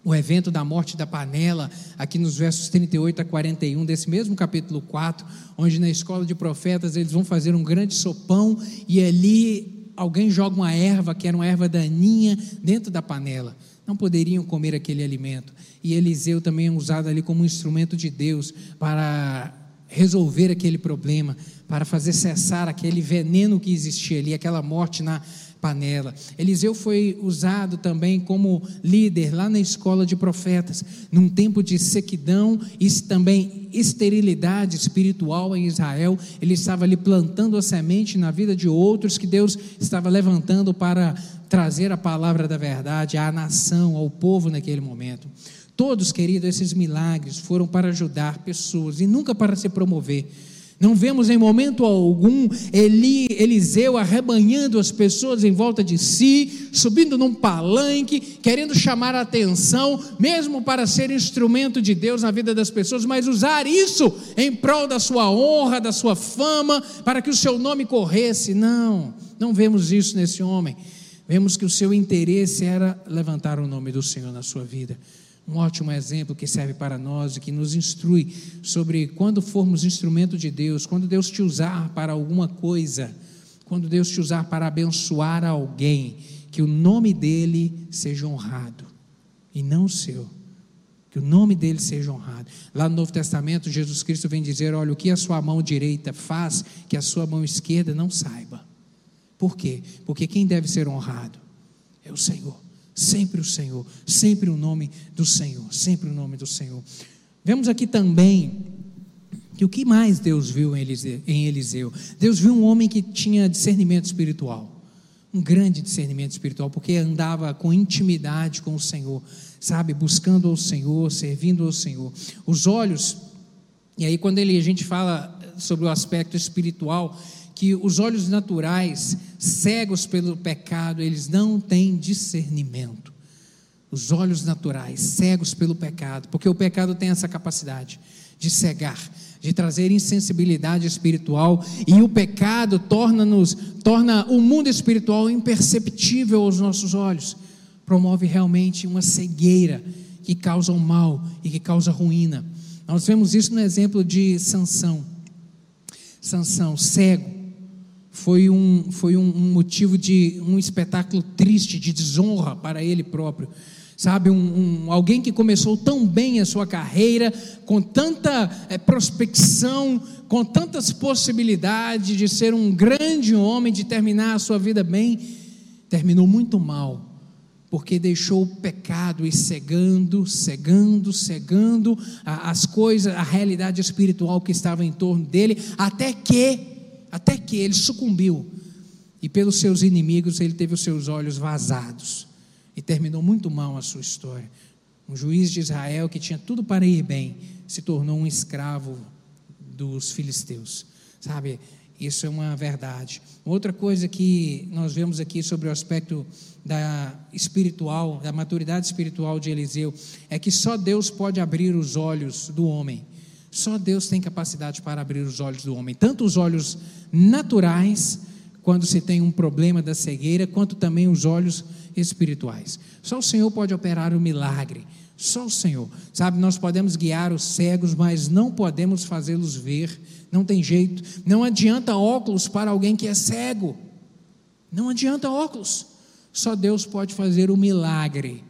o evento da morte da panela, aqui nos versos 38 a 41 desse mesmo capítulo 4, onde na escola de profetas eles vão fazer um grande sopão e ali alguém joga uma erva, que era uma erva daninha, dentro da panela. Não poderiam comer aquele alimento. E Eliseu também é usado ali como um instrumento de Deus para resolver aquele problema, para fazer cessar aquele veneno que existia ali, aquela morte na panela. Eliseu foi usado também como líder lá na escola de profetas, num tempo de sequidão e também esterilidade espiritual em Israel. Ele estava ali plantando a semente na vida de outros que Deus estava levantando para trazer a palavra da verdade à nação, ao povo naquele momento. Todos, queridos, esses milagres foram para ajudar pessoas e nunca para se promover. Não vemos em momento algum Eli, Eliseu arrebanhando as pessoas em volta de si, subindo num palanque, querendo chamar a atenção, mesmo para ser instrumento de Deus na vida das pessoas, mas usar isso em prol da sua honra, da sua fama, para que o seu nome corresse. Não, não vemos isso nesse homem. Vemos que o seu interesse era levantar o nome do Senhor na sua vida um ótimo exemplo que serve para nós e que nos instrui sobre quando formos instrumento de Deus, quando Deus te usar para alguma coisa, quando Deus te usar para abençoar alguém, que o nome dele seja honrado e não o seu. Que o nome dele seja honrado. Lá no Novo Testamento, Jesus Cristo vem dizer: olha, o que a sua mão direita faz, que a sua mão esquerda não saiba. Por quê? Porque quem deve ser honrado é o Senhor. Sempre o Senhor, sempre o nome do Senhor, sempre o nome do Senhor. Vemos aqui também que o que mais Deus viu em Eliseu? Deus viu um homem que tinha discernimento espiritual, um grande discernimento espiritual, porque andava com intimidade com o Senhor, sabe, buscando ao Senhor, servindo ao Senhor. Os olhos, e aí quando ele, a gente fala sobre o aspecto espiritual, que os olhos naturais, cegos pelo pecado, eles não têm discernimento. Os olhos naturais, cegos pelo pecado, porque o pecado tem essa capacidade de cegar, de trazer insensibilidade espiritual, e o pecado torna-nos, torna o mundo espiritual imperceptível aos nossos olhos. Promove realmente uma cegueira que causa o mal e que causa ruína. Nós vemos isso no exemplo de Sansão. Sansão, cego, foi um, foi um, motivo de um espetáculo triste, de desonra para ele próprio. Sabe, um, um, alguém que começou tão bem a sua carreira, com tanta é, prospecção, com tantas possibilidades de ser um grande homem, de terminar a sua vida bem, terminou muito mal, porque deixou o pecado e cegando, cegando, cegando as coisas, a realidade espiritual que estava em torno dele, até que até que ele sucumbiu e pelos seus inimigos ele teve os seus olhos vazados e terminou muito mal a sua história. Um juiz de Israel que tinha tudo para ir bem se tornou um escravo dos filisteus. Sabe? Isso é uma verdade. Outra coisa que nós vemos aqui sobre o aspecto da espiritual, da maturidade espiritual de Eliseu, é que só Deus pode abrir os olhos do homem. Só Deus tem capacidade para abrir os olhos do homem, tanto os olhos naturais, quando se tem um problema da cegueira, quanto também os olhos espirituais. Só o Senhor pode operar o milagre. Só o Senhor. Sabe, nós podemos guiar os cegos, mas não podemos fazê-los ver. Não tem jeito. Não adianta óculos para alguém que é cego. Não adianta óculos. Só Deus pode fazer o milagre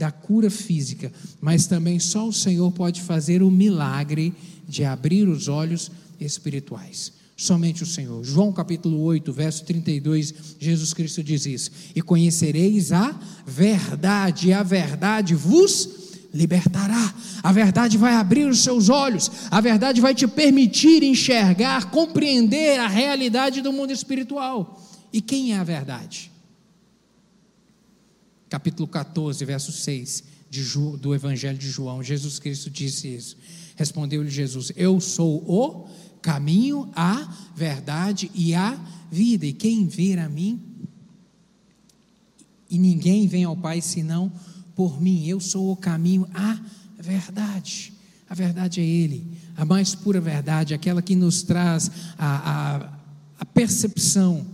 da cura física, mas também só o Senhor pode fazer o milagre de abrir os olhos espirituais. Somente o Senhor. João capítulo 8, verso 32, Jesus Cristo diz isso: E conhecereis a verdade, e a verdade vos libertará. A verdade vai abrir os seus olhos, a verdade vai te permitir enxergar, compreender a realidade do mundo espiritual. E quem é a verdade? Capítulo 14, verso 6 Ju, do Evangelho de João. Jesus Cristo disse isso. Respondeu-lhe Jesus: Eu sou o caminho, a verdade e a vida. E quem vir a mim, e ninguém vem ao Pai senão por mim. Eu sou o caminho, a verdade. A verdade é Ele, a mais pura verdade, aquela que nos traz a, a, a percepção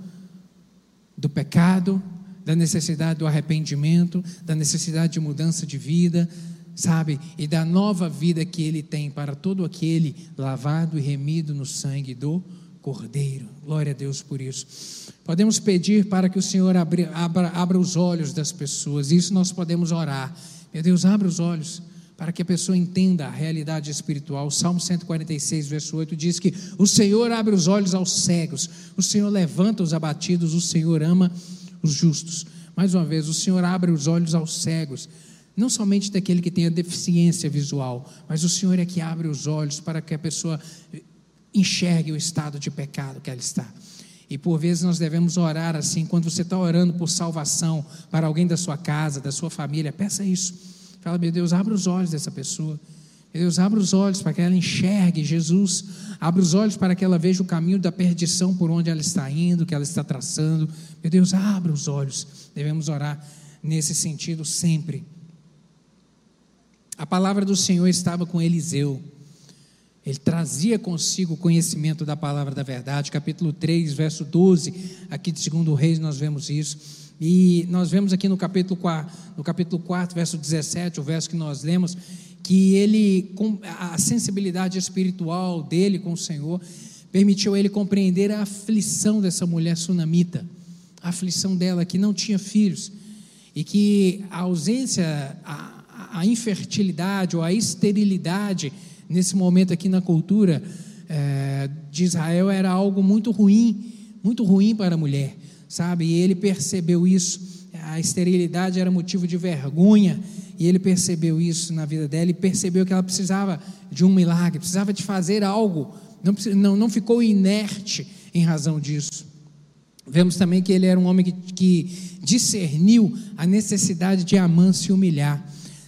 do pecado, da necessidade do arrependimento, da necessidade de mudança de vida, sabe? E da nova vida que ele tem para todo aquele lavado e remido no sangue do Cordeiro. Glória a Deus por isso. Podemos pedir para que o Senhor abra, abra, abra os olhos das pessoas, isso nós podemos orar. Meu Deus, abra os olhos para que a pessoa entenda a realidade espiritual. O Salmo 146, verso 8 diz que o Senhor abre os olhos aos cegos, o Senhor levanta os abatidos, o Senhor ama os justos. Mais uma vez, o Senhor abre os olhos aos cegos, não somente daquele que tem a deficiência visual, mas o Senhor é que abre os olhos para que a pessoa enxergue o estado de pecado que ela está. E por vezes nós devemos orar assim, quando você está orando por salvação para alguém da sua casa, da sua família, peça isso Fala, meu Deus, abre os olhos dessa pessoa. Deus, abre os olhos para que ela enxergue Jesus. Abre os olhos para que ela veja o caminho da perdição por onde ela está indo, que ela está traçando. Meu Deus, abre os olhos. Devemos orar nesse sentido sempre. A palavra do Senhor estava com Eliseu. Ele trazia consigo o conhecimento da palavra da verdade. Capítulo 3, verso 12, aqui de 2 Reis nós vemos isso. E nós vemos aqui no capítulo 4, no capítulo 4, verso 17, o verso que nós lemos, que ele, a sensibilidade espiritual dele com o Senhor, permitiu ele compreender a aflição dessa mulher sunamita, a aflição dela que não tinha filhos, e que a ausência, a, a infertilidade ou a esterilidade, nesse momento aqui na cultura é, de Israel, era algo muito ruim, muito ruim para a mulher sabe? E ele percebeu isso. A esterilidade era motivo de vergonha, e ele percebeu isso na vida dela e percebeu que ela precisava de um milagre, precisava de fazer algo, não, não, não ficou inerte em razão disso. Vemos também que ele era um homem que, que discerniu a necessidade de Amã se humilhar.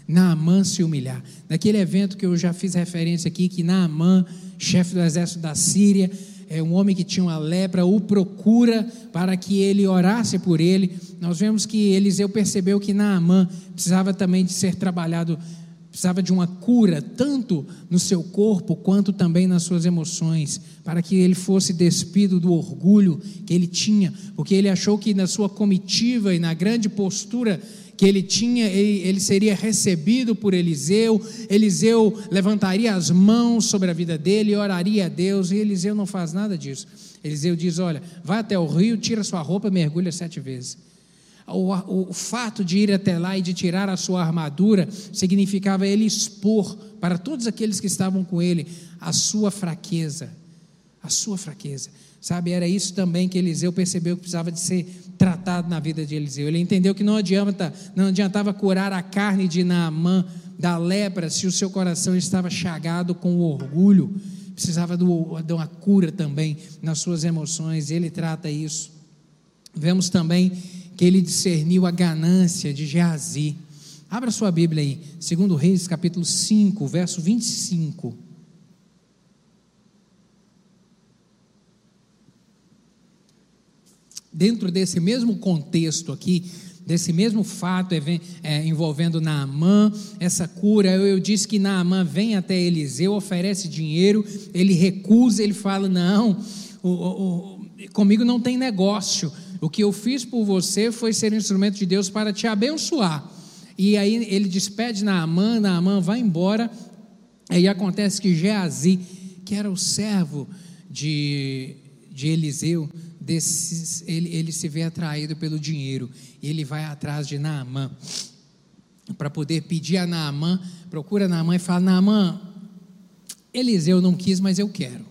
Naamã se humilhar. Naquele evento que eu já fiz referência aqui, que Naamã, chefe do exército da Síria, é, um homem que tinha uma lepra o procura para que ele orasse por ele. Nós vemos que Eliseu percebeu que Naamã precisava também de ser trabalhado, precisava de uma cura, tanto no seu corpo quanto também nas suas emoções, para que ele fosse despido do orgulho que ele tinha, porque ele achou que na sua comitiva e na grande postura que ele tinha, ele, ele, seria recebido por Eliseu, Eliseu levantaria as mãos sobre a vida dele oraria a Deus, e Eliseu não faz nada disso. Eliseu diz: Olha, vai até o rio, tira sua roupa, mergulha sete vezes. O, o, fato de ir até lá e de tirar a sua armadura significava ele expor para todos aqueles que estavam com ele a sua fraqueza, a sua fraqueza. Sabe, era isso também que Eliseu percebeu que precisava de ser tratado na vida de Eliseu. Ele entendeu que não adianta, não adiantava curar a carne de Naamã da lepra se o seu coração estava chagado com orgulho. Precisava do, de uma cura também nas suas emoções. Ele trata isso. Vemos também que ele discerniu a ganância de Geazi. Abra sua Bíblia aí, segundo Reis, capítulo 5, verso 25. dentro desse mesmo contexto aqui, desse mesmo fato é, envolvendo Naamã, essa cura, eu, eu disse que Naamã vem até Eliseu, oferece dinheiro, ele recusa, ele fala: Não, o, o, comigo não tem negócio, o que eu fiz por você foi ser instrumento de Deus para te abençoar. E aí ele despede Naamã, Naamã vai embora, aí acontece que Geazi, que era o servo de, de Eliseu, desses, ele, ele se vê atraído pelo dinheiro, e ele vai atrás de Naamã, para poder pedir a Naamã, procura Naamã e fala: Naamã, Eliseu não quis, mas eu quero.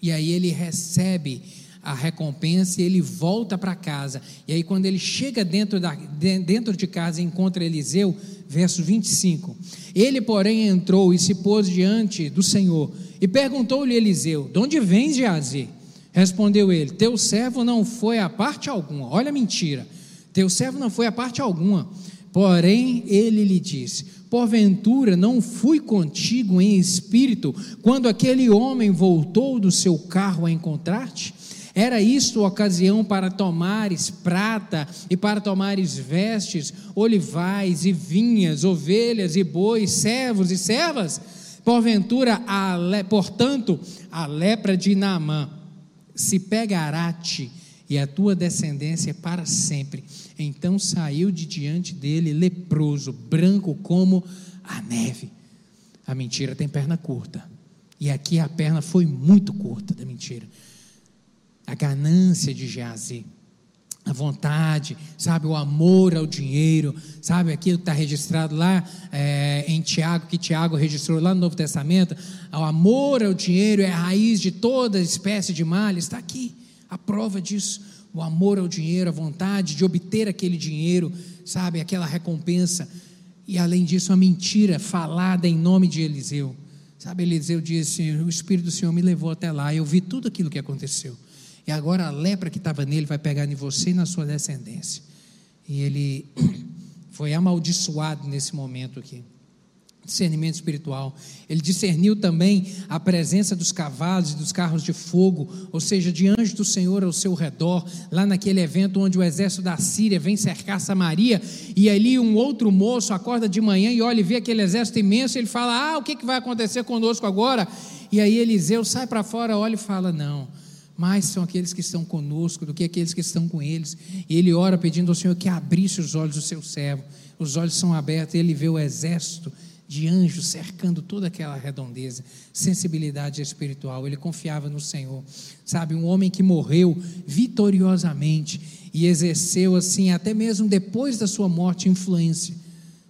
E aí ele recebe a recompensa e ele volta para casa. E aí, quando ele chega dentro, da, dentro de casa e encontra Eliseu, verso 25: Ele, porém, entrou e se pôs diante do Senhor e perguntou-lhe Eliseu: De onde vens, Geazi? Respondeu ele: Teu servo não foi a parte alguma. Olha a mentira. Teu servo não foi a parte alguma. Porém, ele lhe disse: Porventura não fui contigo em espírito quando aquele homem voltou do seu carro a encontrar-te? Era isto ocasião para tomares prata e para tomares vestes, olivais e vinhas, ovelhas e bois, servos e servas? Porventura, a le... portanto, a lepra de Naamã se pegará-te e a tua descendência para sempre. Então saiu de diante dele leproso, branco como a neve. A mentira tem perna curta E aqui a perna foi muito curta da mentira. A ganância de Geazi, a vontade, sabe, o amor ao dinheiro, sabe, aquilo que está registrado lá é, em Tiago, que Tiago registrou lá no Novo Testamento, o amor ao dinheiro é a raiz de toda espécie de mal, está aqui, a prova disso, o amor ao dinheiro, a vontade de obter aquele dinheiro, sabe, aquela recompensa, e além disso, a mentira falada em nome de Eliseu, sabe, Eliseu disse, o Espírito do Senhor me levou até lá, eu vi tudo aquilo que aconteceu, e agora a lepra que estava nele vai pegar em você e na sua descendência. E ele foi amaldiçoado nesse momento aqui. Discernimento espiritual. Ele discerniu também a presença dos cavalos e dos carros de fogo, ou seja, de anjos do Senhor ao seu redor, lá naquele evento onde o exército da Síria vem cercar Samaria, e ali um outro moço acorda de manhã e olha e vê aquele exército imenso, e ele fala: Ah, o que, que vai acontecer conosco agora? E aí Eliseu sai para fora, olha e fala: Não, mais são aqueles que estão conosco do que aqueles que estão com eles. E ele ora pedindo ao Senhor que abrisse os olhos do seu servo. Os olhos são abertos e ele vê o exército de anjos cercando toda aquela redondeza, sensibilidade espiritual. Ele confiava no Senhor. Sabe, um homem que morreu vitoriosamente e exerceu assim, até mesmo depois da sua morte, influência.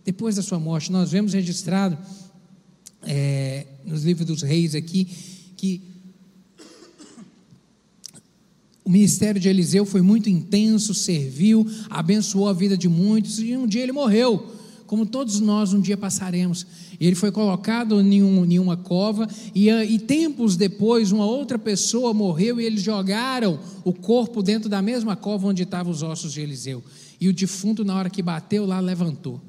Depois da sua morte, nós vemos registrado é, nos livros dos reis aqui que o ministério de Eliseu foi muito intenso, serviu, abençoou a vida de muitos e um dia ele morreu, como todos nós um dia passaremos. Ele foi colocado em, um, em uma cova e, e tempos depois uma outra pessoa morreu e eles jogaram o corpo dentro da mesma cova onde estavam os ossos de Eliseu. E o defunto, na hora que bateu lá, levantou.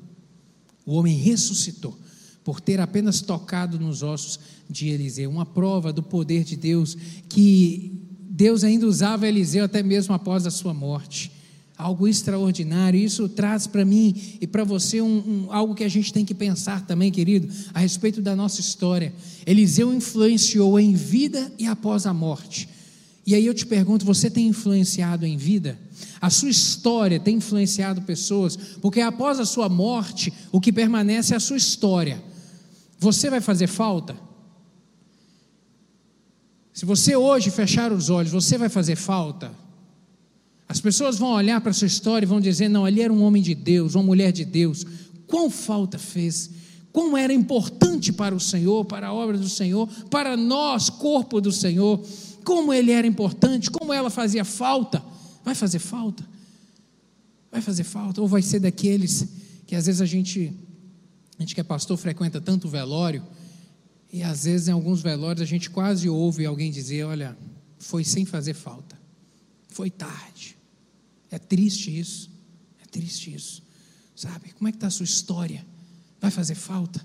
O homem ressuscitou por ter apenas tocado nos ossos de Eliseu, uma prova do poder de Deus que Deus ainda usava Eliseu até mesmo após a sua morte. Algo extraordinário. Isso traz para mim e para você um, um, algo que a gente tem que pensar também, querido, a respeito da nossa história. Eliseu influenciou em vida e após a morte. E aí eu te pergunto: você tem influenciado em vida? A sua história tem influenciado pessoas? Porque após a sua morte, o que permanece é a sua história. Você vai fazer falta? Se você hoje fechar os olhos, você vai fazer falta. As pessoas vão olhar para a sua história e vão dizer: não, ali era um homem de Deus, uma mulher de Deus. Quão falta fez? Como era importante para o Senhor, para a obra do Senhor, para nós, corpo do Senhor. Como ele era importante, como ela fazia falta. Vai fazer falta? Vai fazer falta? Ou vai ser daqueles que às vezes a gente, a gente que é pastor, frequenta tanto velório e às vezes em alguns velórios a gente quase ouve alguém dizer: olha, foi sem fazer falta, foi tarde. É triste isso, é triste isso. Sabe? Como é que está a sua história? Vai fazer falta?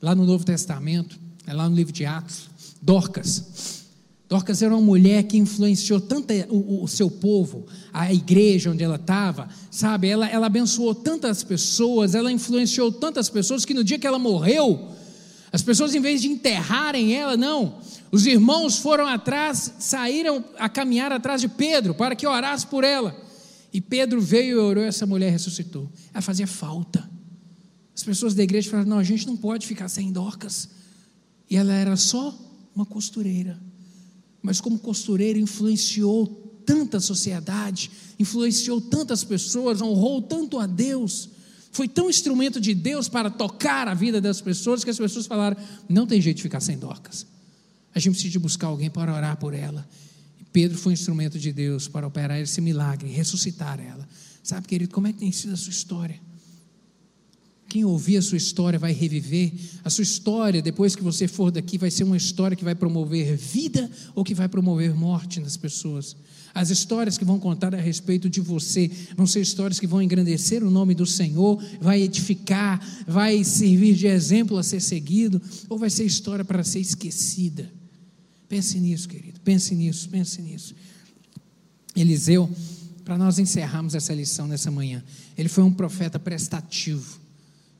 Lá no Novo Testamento, é lá no livro de Atos, Dorcas. Dorcas era uma mulher que influenciou tanto o, o seu povo, a igreja onde ela estava, sabe? Ela, ela abençoou tantas pessoas, ela influenciou tantas pessoas que no dia que ela morreu, as pessoas, em vez de enterrarem ela, não. Os irmãos foram atrás, saíram a caminhar atrás de Pedro para que orasse por ela. E Pedro veio e orou, essa mulher ressuscitou. Ela fazia falta. As pessoas da igreja falaram: não, a gente não pode ficar sem docas. E ela era só uma costureira. Mas, como costureira, influenciou tanta sociedade, influenciou tantas pessoas, honrou tanto a Deus foi tão instrumento de Deus para tocar a vida das pessoas que as pessoas falaram: não tem jeito de ficar sem docas. A gente precisa buscar alguém para orar por ela. E Pedro foi um instrumento de Deus para operar esse milagre, ressuscitar ela. Sabe, querido, como é que tem sido a sua história? Quem ouvir a sua história vai reviver. A sua história, depois que você for daqui, vai ser uma história que vai promover vida ou que vai promover morte nas pessoas. As histórias que vão contar a respeito de você vão ser histórias que vão engrandecer o nome do Senhor, vai edificar, vai servir de exemplo a ser seguido, ou vai ser história para ser esquecida. Pense nisso, querido, pense nisso, pense nisso. Eliseu, para nós encerrarmos essa lição nessa manhã, ele foi um profeta prestativo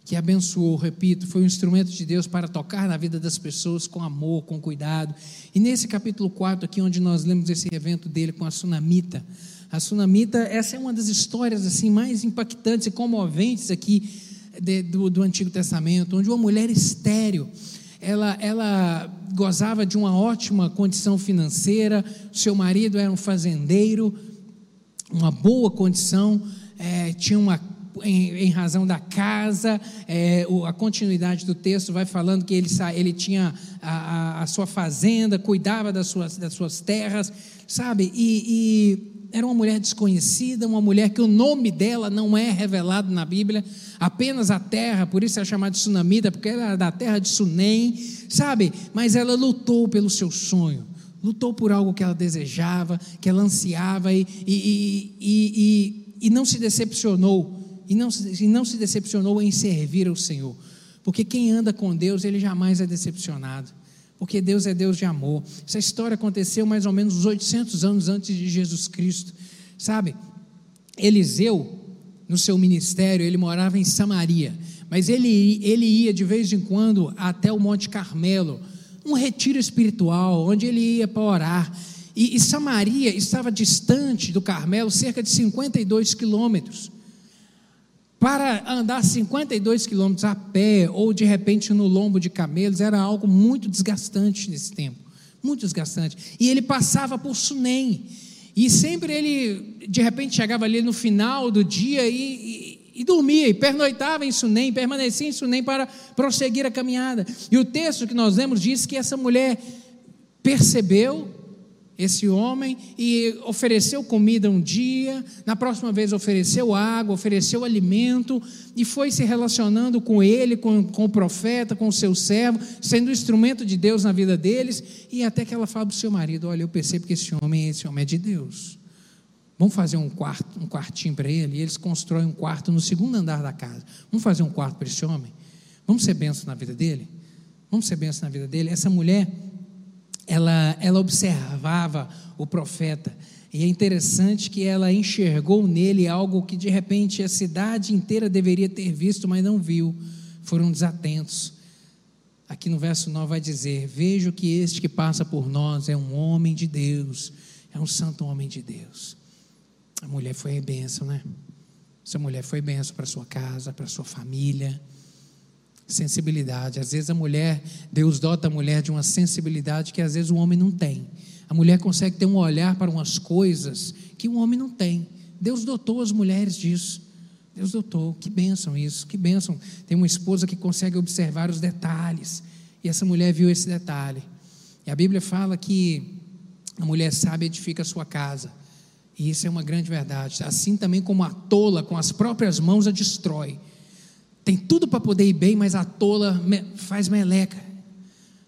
que abençoou, repito, foi um instrumento de Deus para tocar na vida das pessoas com amor, com cuidado. E nesse capítulo 4 aqui, onde nós lemos esse evento dele com a Sunamita, a Sunamita, essa é uma das histórias assim mais impactantes e comoventes aqui de, do, do Antigo Testamento, onde uma mulher estéril, ela, ela gozava de uma ótima condição financeira, seu marido era um fazendeiro, uma boa condição, é, tinha uma em, em, razão da casa, é, a continuidade do texto vai falando que ele, ele tinha a, a, a sua fazenda, cuidava das suas, das suas terras, sabe? E, e era uma mulher desconhecida, uma mulher que o nome dela não é revelado na Bíblia, apenas a terra, por isso é chamada de Sunamita, porque ela era da terra de Sunem, sabe? Mas ela lutou pelo seu sonho, lutou por algo que ela desejava, que ela ansiava e, e, e, e não se decepcionou, e não, e não se decepcionou em servir ao Senhor, porque quem anda com Deus, ele jamais é decepcionado porque Deus é Deus de amor. Essa história aconteceu mais ou menos 800 anos antes de Jesus Cristo, sabe? Eliseu, no seu ministério, ele morava em Samaria, mas ele, ele ia de vez em quando até o Monte Carmelo, um retiro espiritual, onde ele ia para orar. E, e Samaria estava distante do Carmelo cerca de 52 quilômetros para andar 52 quilômetros a pé ou de repente no lombo de camelos era algo muito desgastante nesse tempo, muito desgastante. E ele passava por Sunem e sempre ele de repente chegava ali no final do dia e, e, e dormia e pernoitava em Sunem, permanecia em Sunem para prosseguir a caminhada. E o texto que nós lemos diz que essa mulher percebeu esse homem e ofereceu comida um dia, na próxima vez ofereceu água, ofereceu alimento e foi se relacionando com ele, com, com o profeta, com o seu servo, sendo instrumento de Deus na vida deles e até que ela fala para o seu marido: Olha, eu percebo que esse homem, esse homem é de Deus. Vamos fazer um quarto, um quartinho para ele. E eles constroem um quarto no segundo andar da casa. Vamos fazer um quarto para esse homem. Vamos ser bênçãos na vida dele. Vamos ser bênçãos na vida dele. Essa mulher ela, ela observava o profeta. E é interessante que ela enxergou nele algo que de repente a cidade inteira deveria ter visto, mas não viu. Foram desatentos. Aqui no verso 9 vai dizer: Vejo que este que passa por nós é um homem de Deus, é um santo homem de Deus. A mulher foi bênção, né? Essa mulher foi bênção para sua casa, para sua família sensibilidade. Às vezes a mulher, Deus dota a mulher de uma sensibilidade que às vezes o homem não tem. A mulher consegue ter um olhar para umas coisas que o homem não tem. Deus dotou as mulheres disso. Deus dotou. Que bênção isso, que bênção. Tem uma esposa que consegue observar os detalhes. E essa mulher viu esse detalhe. E a Bíblia fala que a mulher sábia edifica a sua casa. E isso é uma grande verdade. Assim também como a tola com as próprias mãos a destrói tem tudo para poder ir bem, mas a tola faz meleca.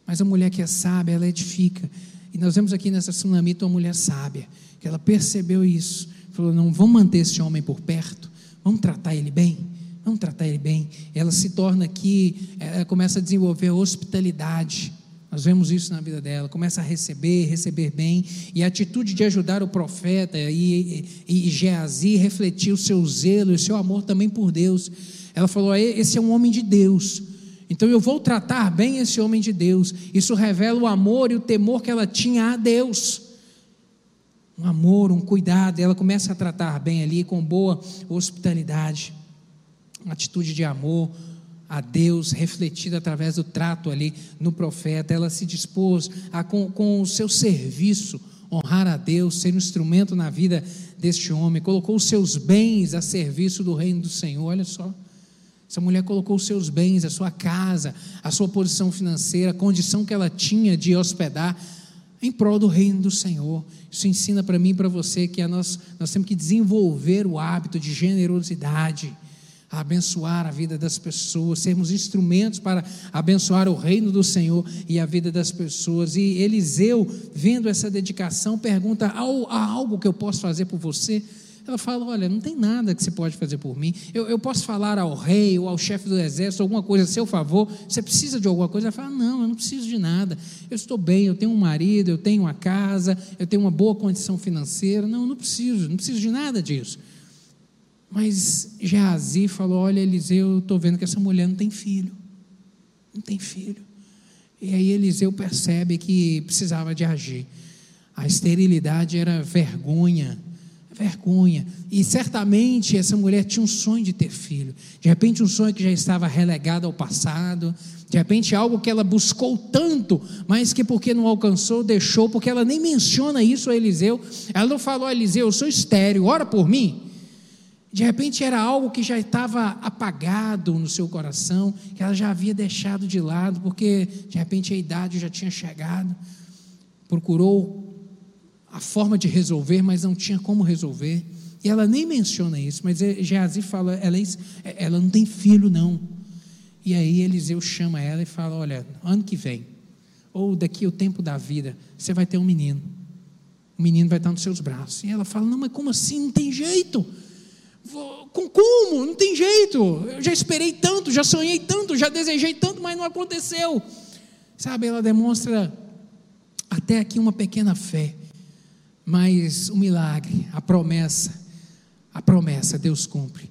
Mas a mulher que é sábia, ela edifica. E nós vemos aqui nessa tsunami uma mulher sábia, que ela percebeu isso. Falou: não, vamos manter esse homem por perto, vamos tratar ele bem, vamos tratar ele bem. Ela se torna aqui, ela começa a desenvolver hospitalidade. Nós vemos isso na vida dela, começa a receber, receber bem, e a atitude de ajudar o profeta e, e, e Geazi refletir o seu zelo e o seu amor também por Deus. Ela falou: esse é um homem de Deus. Então eu vou tratar bem esse homem de Deus. Isso revela o amor e o temor que ela tinha a Deus. Um amor, um cuidado. Ela começa a tratar bem ali com boa hospitalidade, uma atitude de amor a Deus refletida através do trato ali no profeta. Ela se dispôs a, com, com o seu serviço, honrar a Deus, ser um instrumento na vida deste homem. Colocou os seus bens a serviço do reino do Senhor. Olha só. Essa mulher colocou os seus bens, a sua casa, a sua posição financeira, a condição que ela tinha de hospedar em prol do reino do Senhor. Isso ensina para mim e para você que nós, nós temos que desenvolver o hábito de generosidade, a abençoar a vida das pessoas, sermos instrumentos para abençoar o reino do Senhor e a vida das pessoas. E Eliseu, vendo essa dedicação, pergunta: há algo que eu posso fazer por você? Ela fala: Olha, não tem nada que você pode fazer por mim. Eu, eu posso falar ao rei ou ao chefe do exército alguma coisa a seu favor. Você precisa de alguma coisa? Ela fala: Não, eu não preciso de nada. Eu estou bem, eu tenho um marido, eu tenho uma casa, eu tenho uma boa condição financeira. Não, eu não preciso, não preciso de nada disso. Mas Geazi falou: Olha, Eliseu, eu estou vendo que essa mulher não tem filho. Não tem filho. E aí Eliseu percebe que precisava de agir. A esterilidade era vergonha vergonha. E certamente essa mulher tinha um sonho de ter filho. De repente, um sonho que já estava relegado ao passado. De repente, algo que ela buscou tanto, mas que porque não alcançou, deixou, porque ela nem menciona isso a Eliseu. Ela não falou a Eliseu, eu sou estéreo, ora por mim. De repente era algo que já estava apagado no seu coração, que ela já havia deixado de lado, porque de repente a idade já tinha chegado. Procurou a forma de resolver, mas não tinha como resolver. E ela nem menciona isso, mas Geazi fala, ela, é ela não tem filho, não. E aí Eliseu chama ela e fala: Olha, ano que vem, ou daqui o tempo da vida, você vai ter um menino. O menino vai estar nos seus braços. E ela fala: Não, mas como assim? Não tem jeito. Com como? Não tem jeito. Eu já esperei tanto, já sonhei tanto, já desejei tanto, mas não aconteceu. Sabe, ela demonstra até aqui uma pequena fé. Mas o milagre, a promessa, a promessa Deus cumpre.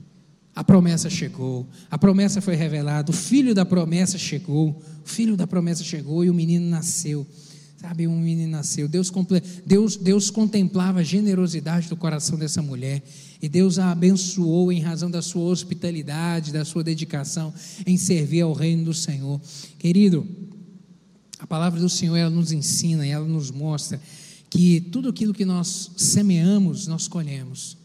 A promessa chegou, a promessa foi revelada, o filho da promessa chegou, o filho da promessa chegou e o menino nasceu. Sabe, um menino nasceu. Deus, Deus, Deus contemplava a generosidade do coração dessa mulher. E Deus a abençoou em razão da sua hospitalidade, da sua dedicação em servir ao reino do Senhor. Querido, a palavra do Senhor ela nos ensina e ela nos mostra que tudo aquilo que nós semeamos, nós colhemos.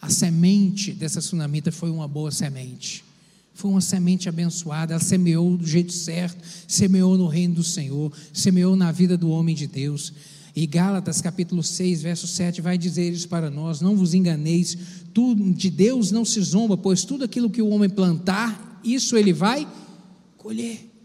A semente dessa sunamita foi uma boa semente. Foi uma semente abençoada, ela semeou do jeito certo, semeou no reino do Senhor, semeou na vida do homem de Deus. E Gálatas capítulo 6, verso 7 vai dizer isso para nós: Não vos enganeis, tudo de Deus não se zomba, pois tudo aquilo que o homem plantar, isso ele vai colher.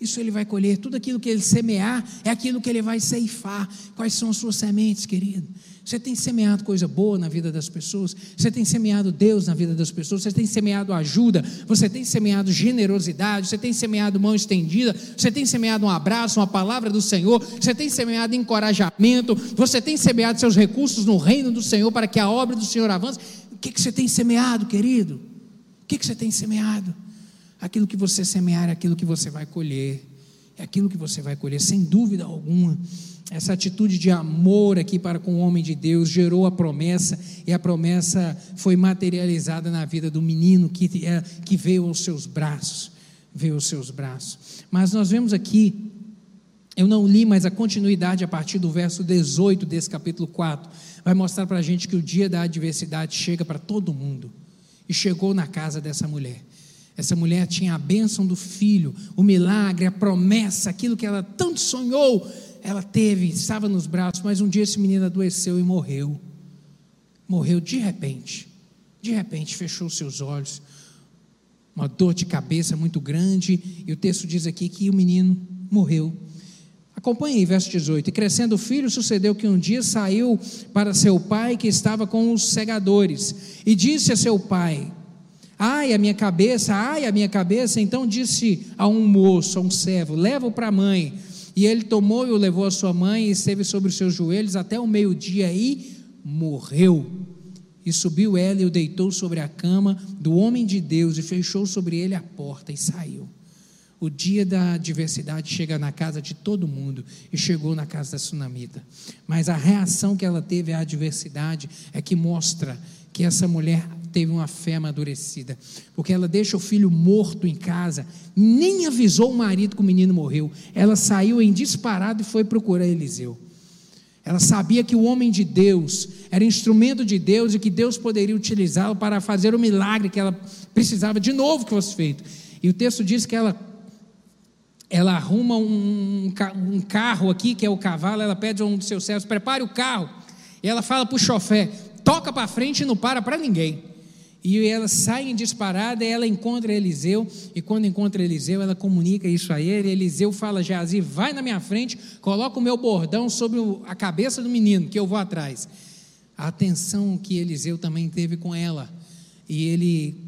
Isso ele vai colher, tudo aquilo que ele semear é aquilo que ele vai ceifar. Quais são as suas sementes, querido? Você tem semeado coisa boa na vida das pessoas? Você tem semeado Deus na vida das pessoas? Você tem semeado ajuda? Você tem semeado generosidade? Você tem semeado mão estendida? Você tem semeado um abraço, uma palavra do Senhor? Você tem semeado encorajamento? Você tem semeado seus recursos no reino do Senhor para que a obra do Senhor avance? O que, que você tem semeado, querido? O que, que você tem semeado? Aquilo que você semear é aquilo que você vai colher. É aquilo que você vai colher, sem dúvida alguma essa atitude de amor aqui para com o homem de Deus gerou a promessa e a promessa foi materializada na vida do menino que, é, que veio aos seus braços, veio aos seus braços. Mas nós vemos aqui, eu não li, mas a continuidade a partir do verso 18 desse capítulo 4 vai mostrar para a gente que o dia da adversidade chega para todo mundo e chegou na casa dessa mulher. Essa mulher tinha a bênção do filho, o milagre, a promessa, aquilo que ela tanto sonhou ela teve, estava nos braços, mas um dia esse menino adoeceu e morreu. Morreu de repente. De repente fechou seus olhos. Uma dor de cabeça muito grande, e o texto diz aqui que o menino morreu. Acompanhe aí, verso 18. E crescendo o filho, sucedeu que um dia saiu para seu pai, que estava com os segadores, e disse a seu pai: Ai, a minha cabeça, ai, a minha cabeça. Então disse a um moço, a um servo: Leva-o para a mãe. E ele tomou e o levou à sua mãe e esteve sobre os seus joelhos até o meio-dia e morreu. E subiu ela e o deitou sobre a cama do homem de Deus e fechou sobre ele a porta e saiu. O dia da adversidade chega na casa de todo mundo e chegou na casa da sunamita. Mas a reação que ela teve à adversidade é que mostra que essa mulher teve uma fé amadurecida, porque ela deixa o filho morto em casa, nem avisou o marido que o menino morreu. Ela saiu em disparado e foi procurar Eliseu. Ela sabia que o homem de Deus era instrumento de Deus e que Deus poderia utilizá-lo para fazer o milagre que ela precisava de novo que fosse feito. E o texto diz que ela ela arruma um, um, carro aqui, que é o cavalo, ela pede a um dos seus servos, prepare o carro. E ela fala para o chofé, toca para frente e não para para ninguém. E ela sai em disparada, ela encontra Eliseu, e quando encontra Eliseu, ela comunica isso a ele. Eliseu fala: Jazi, vai na minha frente, coloca o meu bordão sobre a cabeça do menino, que eu vou atrás. A atenção que Eliseu também teve com ela, e ele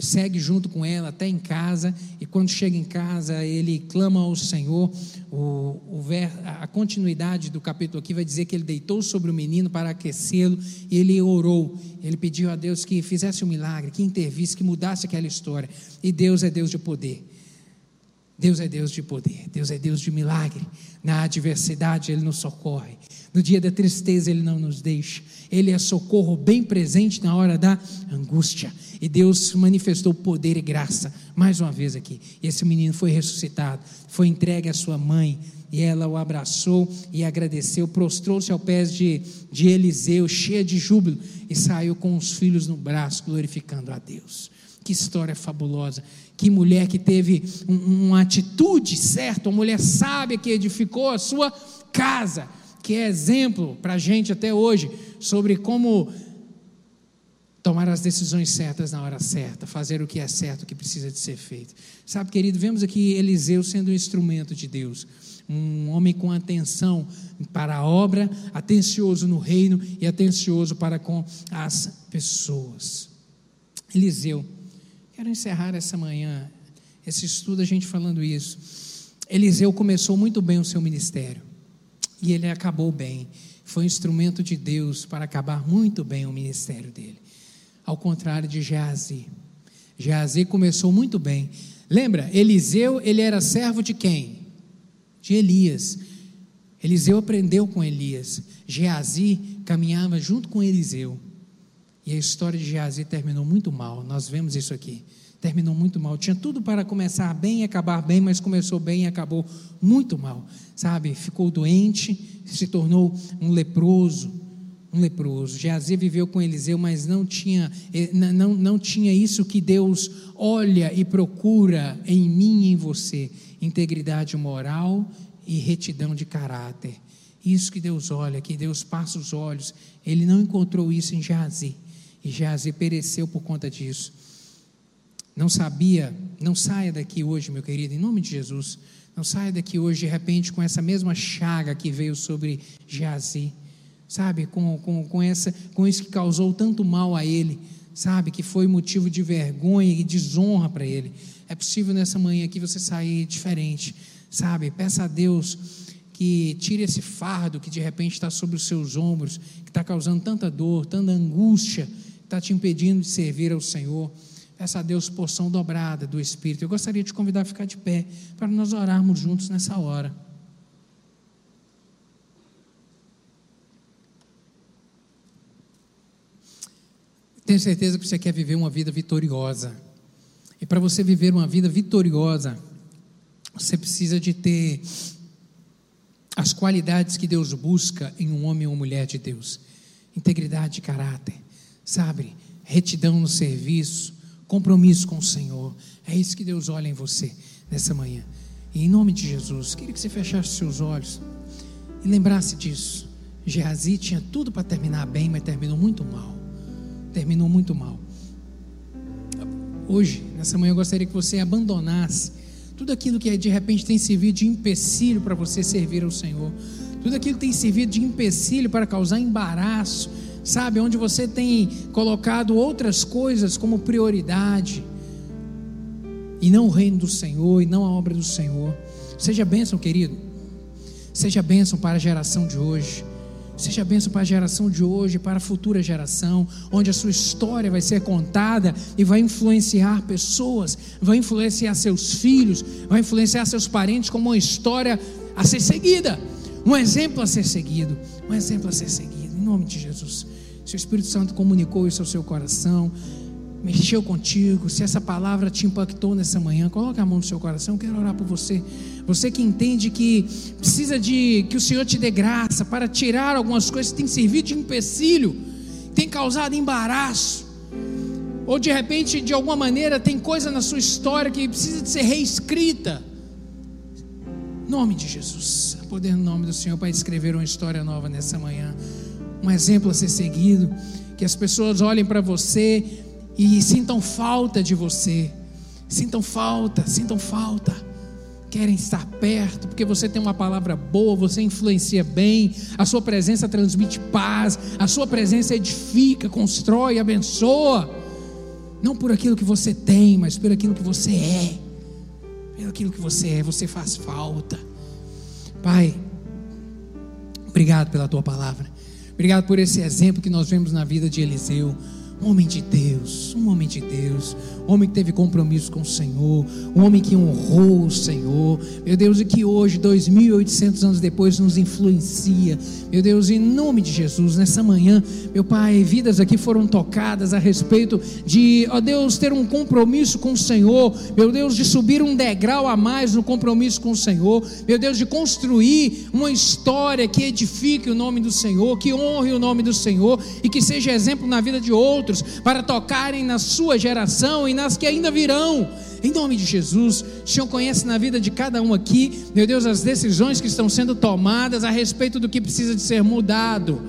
segue junto com ela até em casa, e quando chega em casa, ele clama ao Senhor. O, o ver, a continuidade do capítulo aqui vai dizer que ele deitou sobre o menino para aquecê-lo, e ele orou, ele pediu a Deus que fizesse um milagre, que intervisse, que mudasse aquela história, e Deus é Deus de poder. Deus é Deus de poder, Deus é Deus de milagre. Na adversidade, Ele nos socorre. No dia da tristeza, Ele não nos deixa. Ele é socorro bem presente na hora da angústia. E Deus manifestou poder e graça, mais uma vez aqui. E esse menino foi ressuscitado, foi entregue à sua mãe, e ela o abraçou e agradeceu, prostrou-se ao pés de, de Eliseu, cheia de júbilo, e saiu com os filhos no braço, glorificando a Deus. Que história fabulosa. Que mulher que teve um, uma atitude certa, uma mulher sábia que edificou a sua casa, que é exemplo para a gente até hoje sobre como tomar as decisões certas na hora certa, fazer o que é certo, o que precisa de ser feito. Sabe, querido, vemos aqui Eliseu sendo um instrumento de Deus, um homem com atenção para a obra, atencioso no reino e atencioso para com as pessoas. Eliseu Quero encerrar essa manhã, esse estudo, a gente falando isso. Eliseu começou muito bem o seu ministério e ele acabou bem. Foi um instrumento de Deus para acabar muito bem o ministério dele. Ao contrário de Geazi. Geazi começou muito bem. Lembra, Eliseu, ele era servo de quem? De Elias. Eliseu aprendeu com Elias. Geazi caminhava junto com Eliseu. E a história de Geazi terminou muito mal. Nós vemos isso aqui. Terminou muito mal. Tinha tudo para começar bem e acabar bem, mas começou bem e acabou muito mal. Sabe? Ficou doente, se tornou um leproso. Um leproso. Geazi viveu com Eliseu, mas não tinha, eh, não, não tinha isso que Deus olha e procura em mim e em você: integridade moral e retidão de caráter. Isso que Deus olha, que Deus passa os olhos. Ele não encontrou isso em Geazi. E Geazi pereceu por conta disso. Não sabia, não saia daqui hoje, meu querido, em nome de Jesus. Não saia daqui hoje de repente com essa mesma chaga que veio sobre Geazi, sabe? Com, com, com, essa, com isso que causou tanto mal a ele, sabe? Que foi motivo de vergonha e desonra para ele. É possível nessa manhã aqui você sair diferente, sabe? Peça a Deus que tire esse fardo que de repente está sobre os seus ombros, que está causando tanta dor, tanta angústia está te impedindo de servir ao Senhor. Peça a Deus porção dobrada do Espírito. Eu gostaria de te convidar a ficar de pé para nós orarmos juntos nessa hora. Tenho certeza que você quer viver uma vida vitoriosa. E para você viver uma vida vitoriosa, você precisa de ter as qualidades que Deus busca em um homem ou mulher de Deus: integridade de caráter, sabe? Retidão no serviço, compromisso com o Senhor. É isso que Deus olha em você nessa manhã. E em nome de Jesus, queria que você fechasse seus olhos e lembrasse disso. Geazi tinha tudo para terminar bem, mas terminou muito mal. Terminou muito mal. Hoje, nessa manhã, eu gostaria que você abandonasse tudo aquilo que de repente tem servido de empecilho para você servir ao Senhor. Tudo aquilo que tem servido de empecilho para causar embaraço, sabe? Onde você tem colocado outras coisas como prioridade, e não o reino do Senhor, e não a obra do Senhor. Seja bênção, querido. Seja bênção para a geração de hoje. Seja bênção para a geração de hoje, para a futura geração, onde a sua história vai ser contada e vai influenciar pessoas, vai influenciar seus filhos, vai influenciar seus parentes como uma história a ser seguida, um exemplo a ser seguido, um exemplo a ser seguido, em nome de Jesus. Se o Espírito Santo comunicou isso ao seu coração, mexeu contigo, se essa palavra te impactou nessa manhã, coloque a mão no seu coração, eu quero orar por você. Você que entende que precisa de que o Senhor te dê graça para tirar algumas coisas que têm servido de empecilho, tem causado embaraço, ou de repente, de alguma maneira, tem coisa na sua história que precisa de ser reescrita. Em nome de Jesus, poder no nome do Senhor para escrever uma história nova nessa manhã um exemplo a ser seguido, que as pessoas olhem para você e sintam falta de você, sintam falta, sintam falta, querem estar perto, porque você tem uma palavra boa, você influencia bem, a sua presença transmite paz, a sua presença edifica, constrói, abençoa, não por aquilo que você tem, mas por aquilo que você é, pelo aquilo que você é, você faz falta, Pai. Obrigado pela tua palavra. Obrigado por esse exemplo que nós vemos na vida de Eliseu. Um homem de Deus, um homem de Deus, um homem que teve compromisso com o Senhor, um homem que honrou o Senhor, meu Deus, e que hoje, 2.800 anos depois, nos influencia, meu Deus, em nome de Jesus, nessa manhã, meu Pai, vidas aqui foram tocadas a respeito de, ó Deus, ter um compromisso com o Senhor, meu Deus, de subir um degrau a mais no compromisso com o Senhor, meu Deus, de construir uma história que edifique o nome do Senhor, que honre o nome do Senhor e que seja exemplo na vida de outros para tocarem na sua geração e nas que ainda virão. Em nome de Jesus, o Senhor conhece na vida de cada um aqui, meu Deus, as decisões que estão sendo tomadas a respeito do que precisa de ser mudado.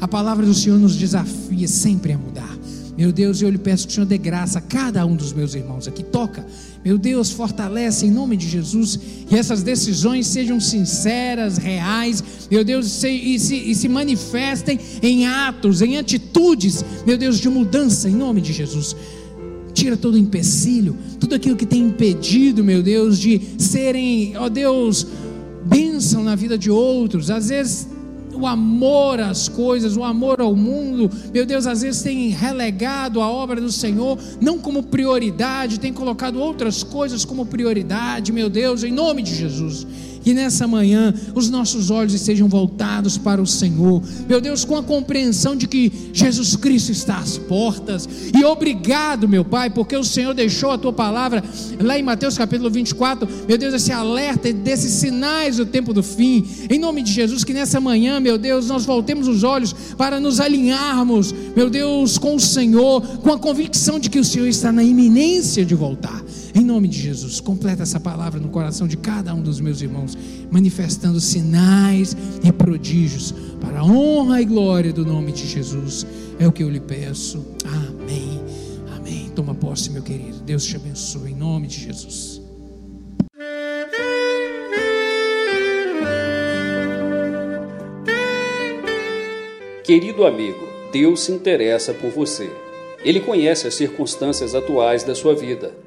A palavra do Senhor nos desafia sempre a mudar. Meu Deus, eu lhe peço que o Senhor dê graça a cada um dos meus irmãos aqui. Toca, meu Deus, fortalece em nome de Jesus. E essas decisões sejam sinceras, reais, meu Deus, e se, e se manifestem em atos, em atitudes, meu Deus, de mudança em nome de Jesus. Tira todo o empecilho, tudo aquilo que tem impedido, meu Deus, de serem, ó Deus, bênção na vida de outros. Às vezes o amor às coisas, o amor ao mundo, meu Deus, às vezes tem relegado a obra do Senhor não como prioridade, tem colocado outras coisas como prioridade, meu Deus, em nome de Jesus que nessa manhã os nossos olhos estejam voltados para o Senhor, meu Deus, com a compreensão de que Jesus Cristo está às portas, e obrigado, meu Pai, porque o Senhor deixou a tua palavra lá em Mateus capítulo 24, meu Deus, esse alerta desses sinais do tempo do fim, em nome de Jesus, que nessa manhã, meu Deus, nós voltemos os olhos para nos alinharmos, meu Deus, com o Senhor, com a convicção de que o Senhor está na iminência de voltar. Em nome de Jesus, completa essa palavra no coração de cada um dos meus irmãos, manifestando sinais e prodígios para a honra e glória do nome de Jesus. É o que eu lhe peço. Amém. Amém. Toma posse, meu querido. Deus te abençoe em nome de Jesus. Querido amigo, Deus se interessa por você. Ele conhece as circunstâncias atuais da sua vida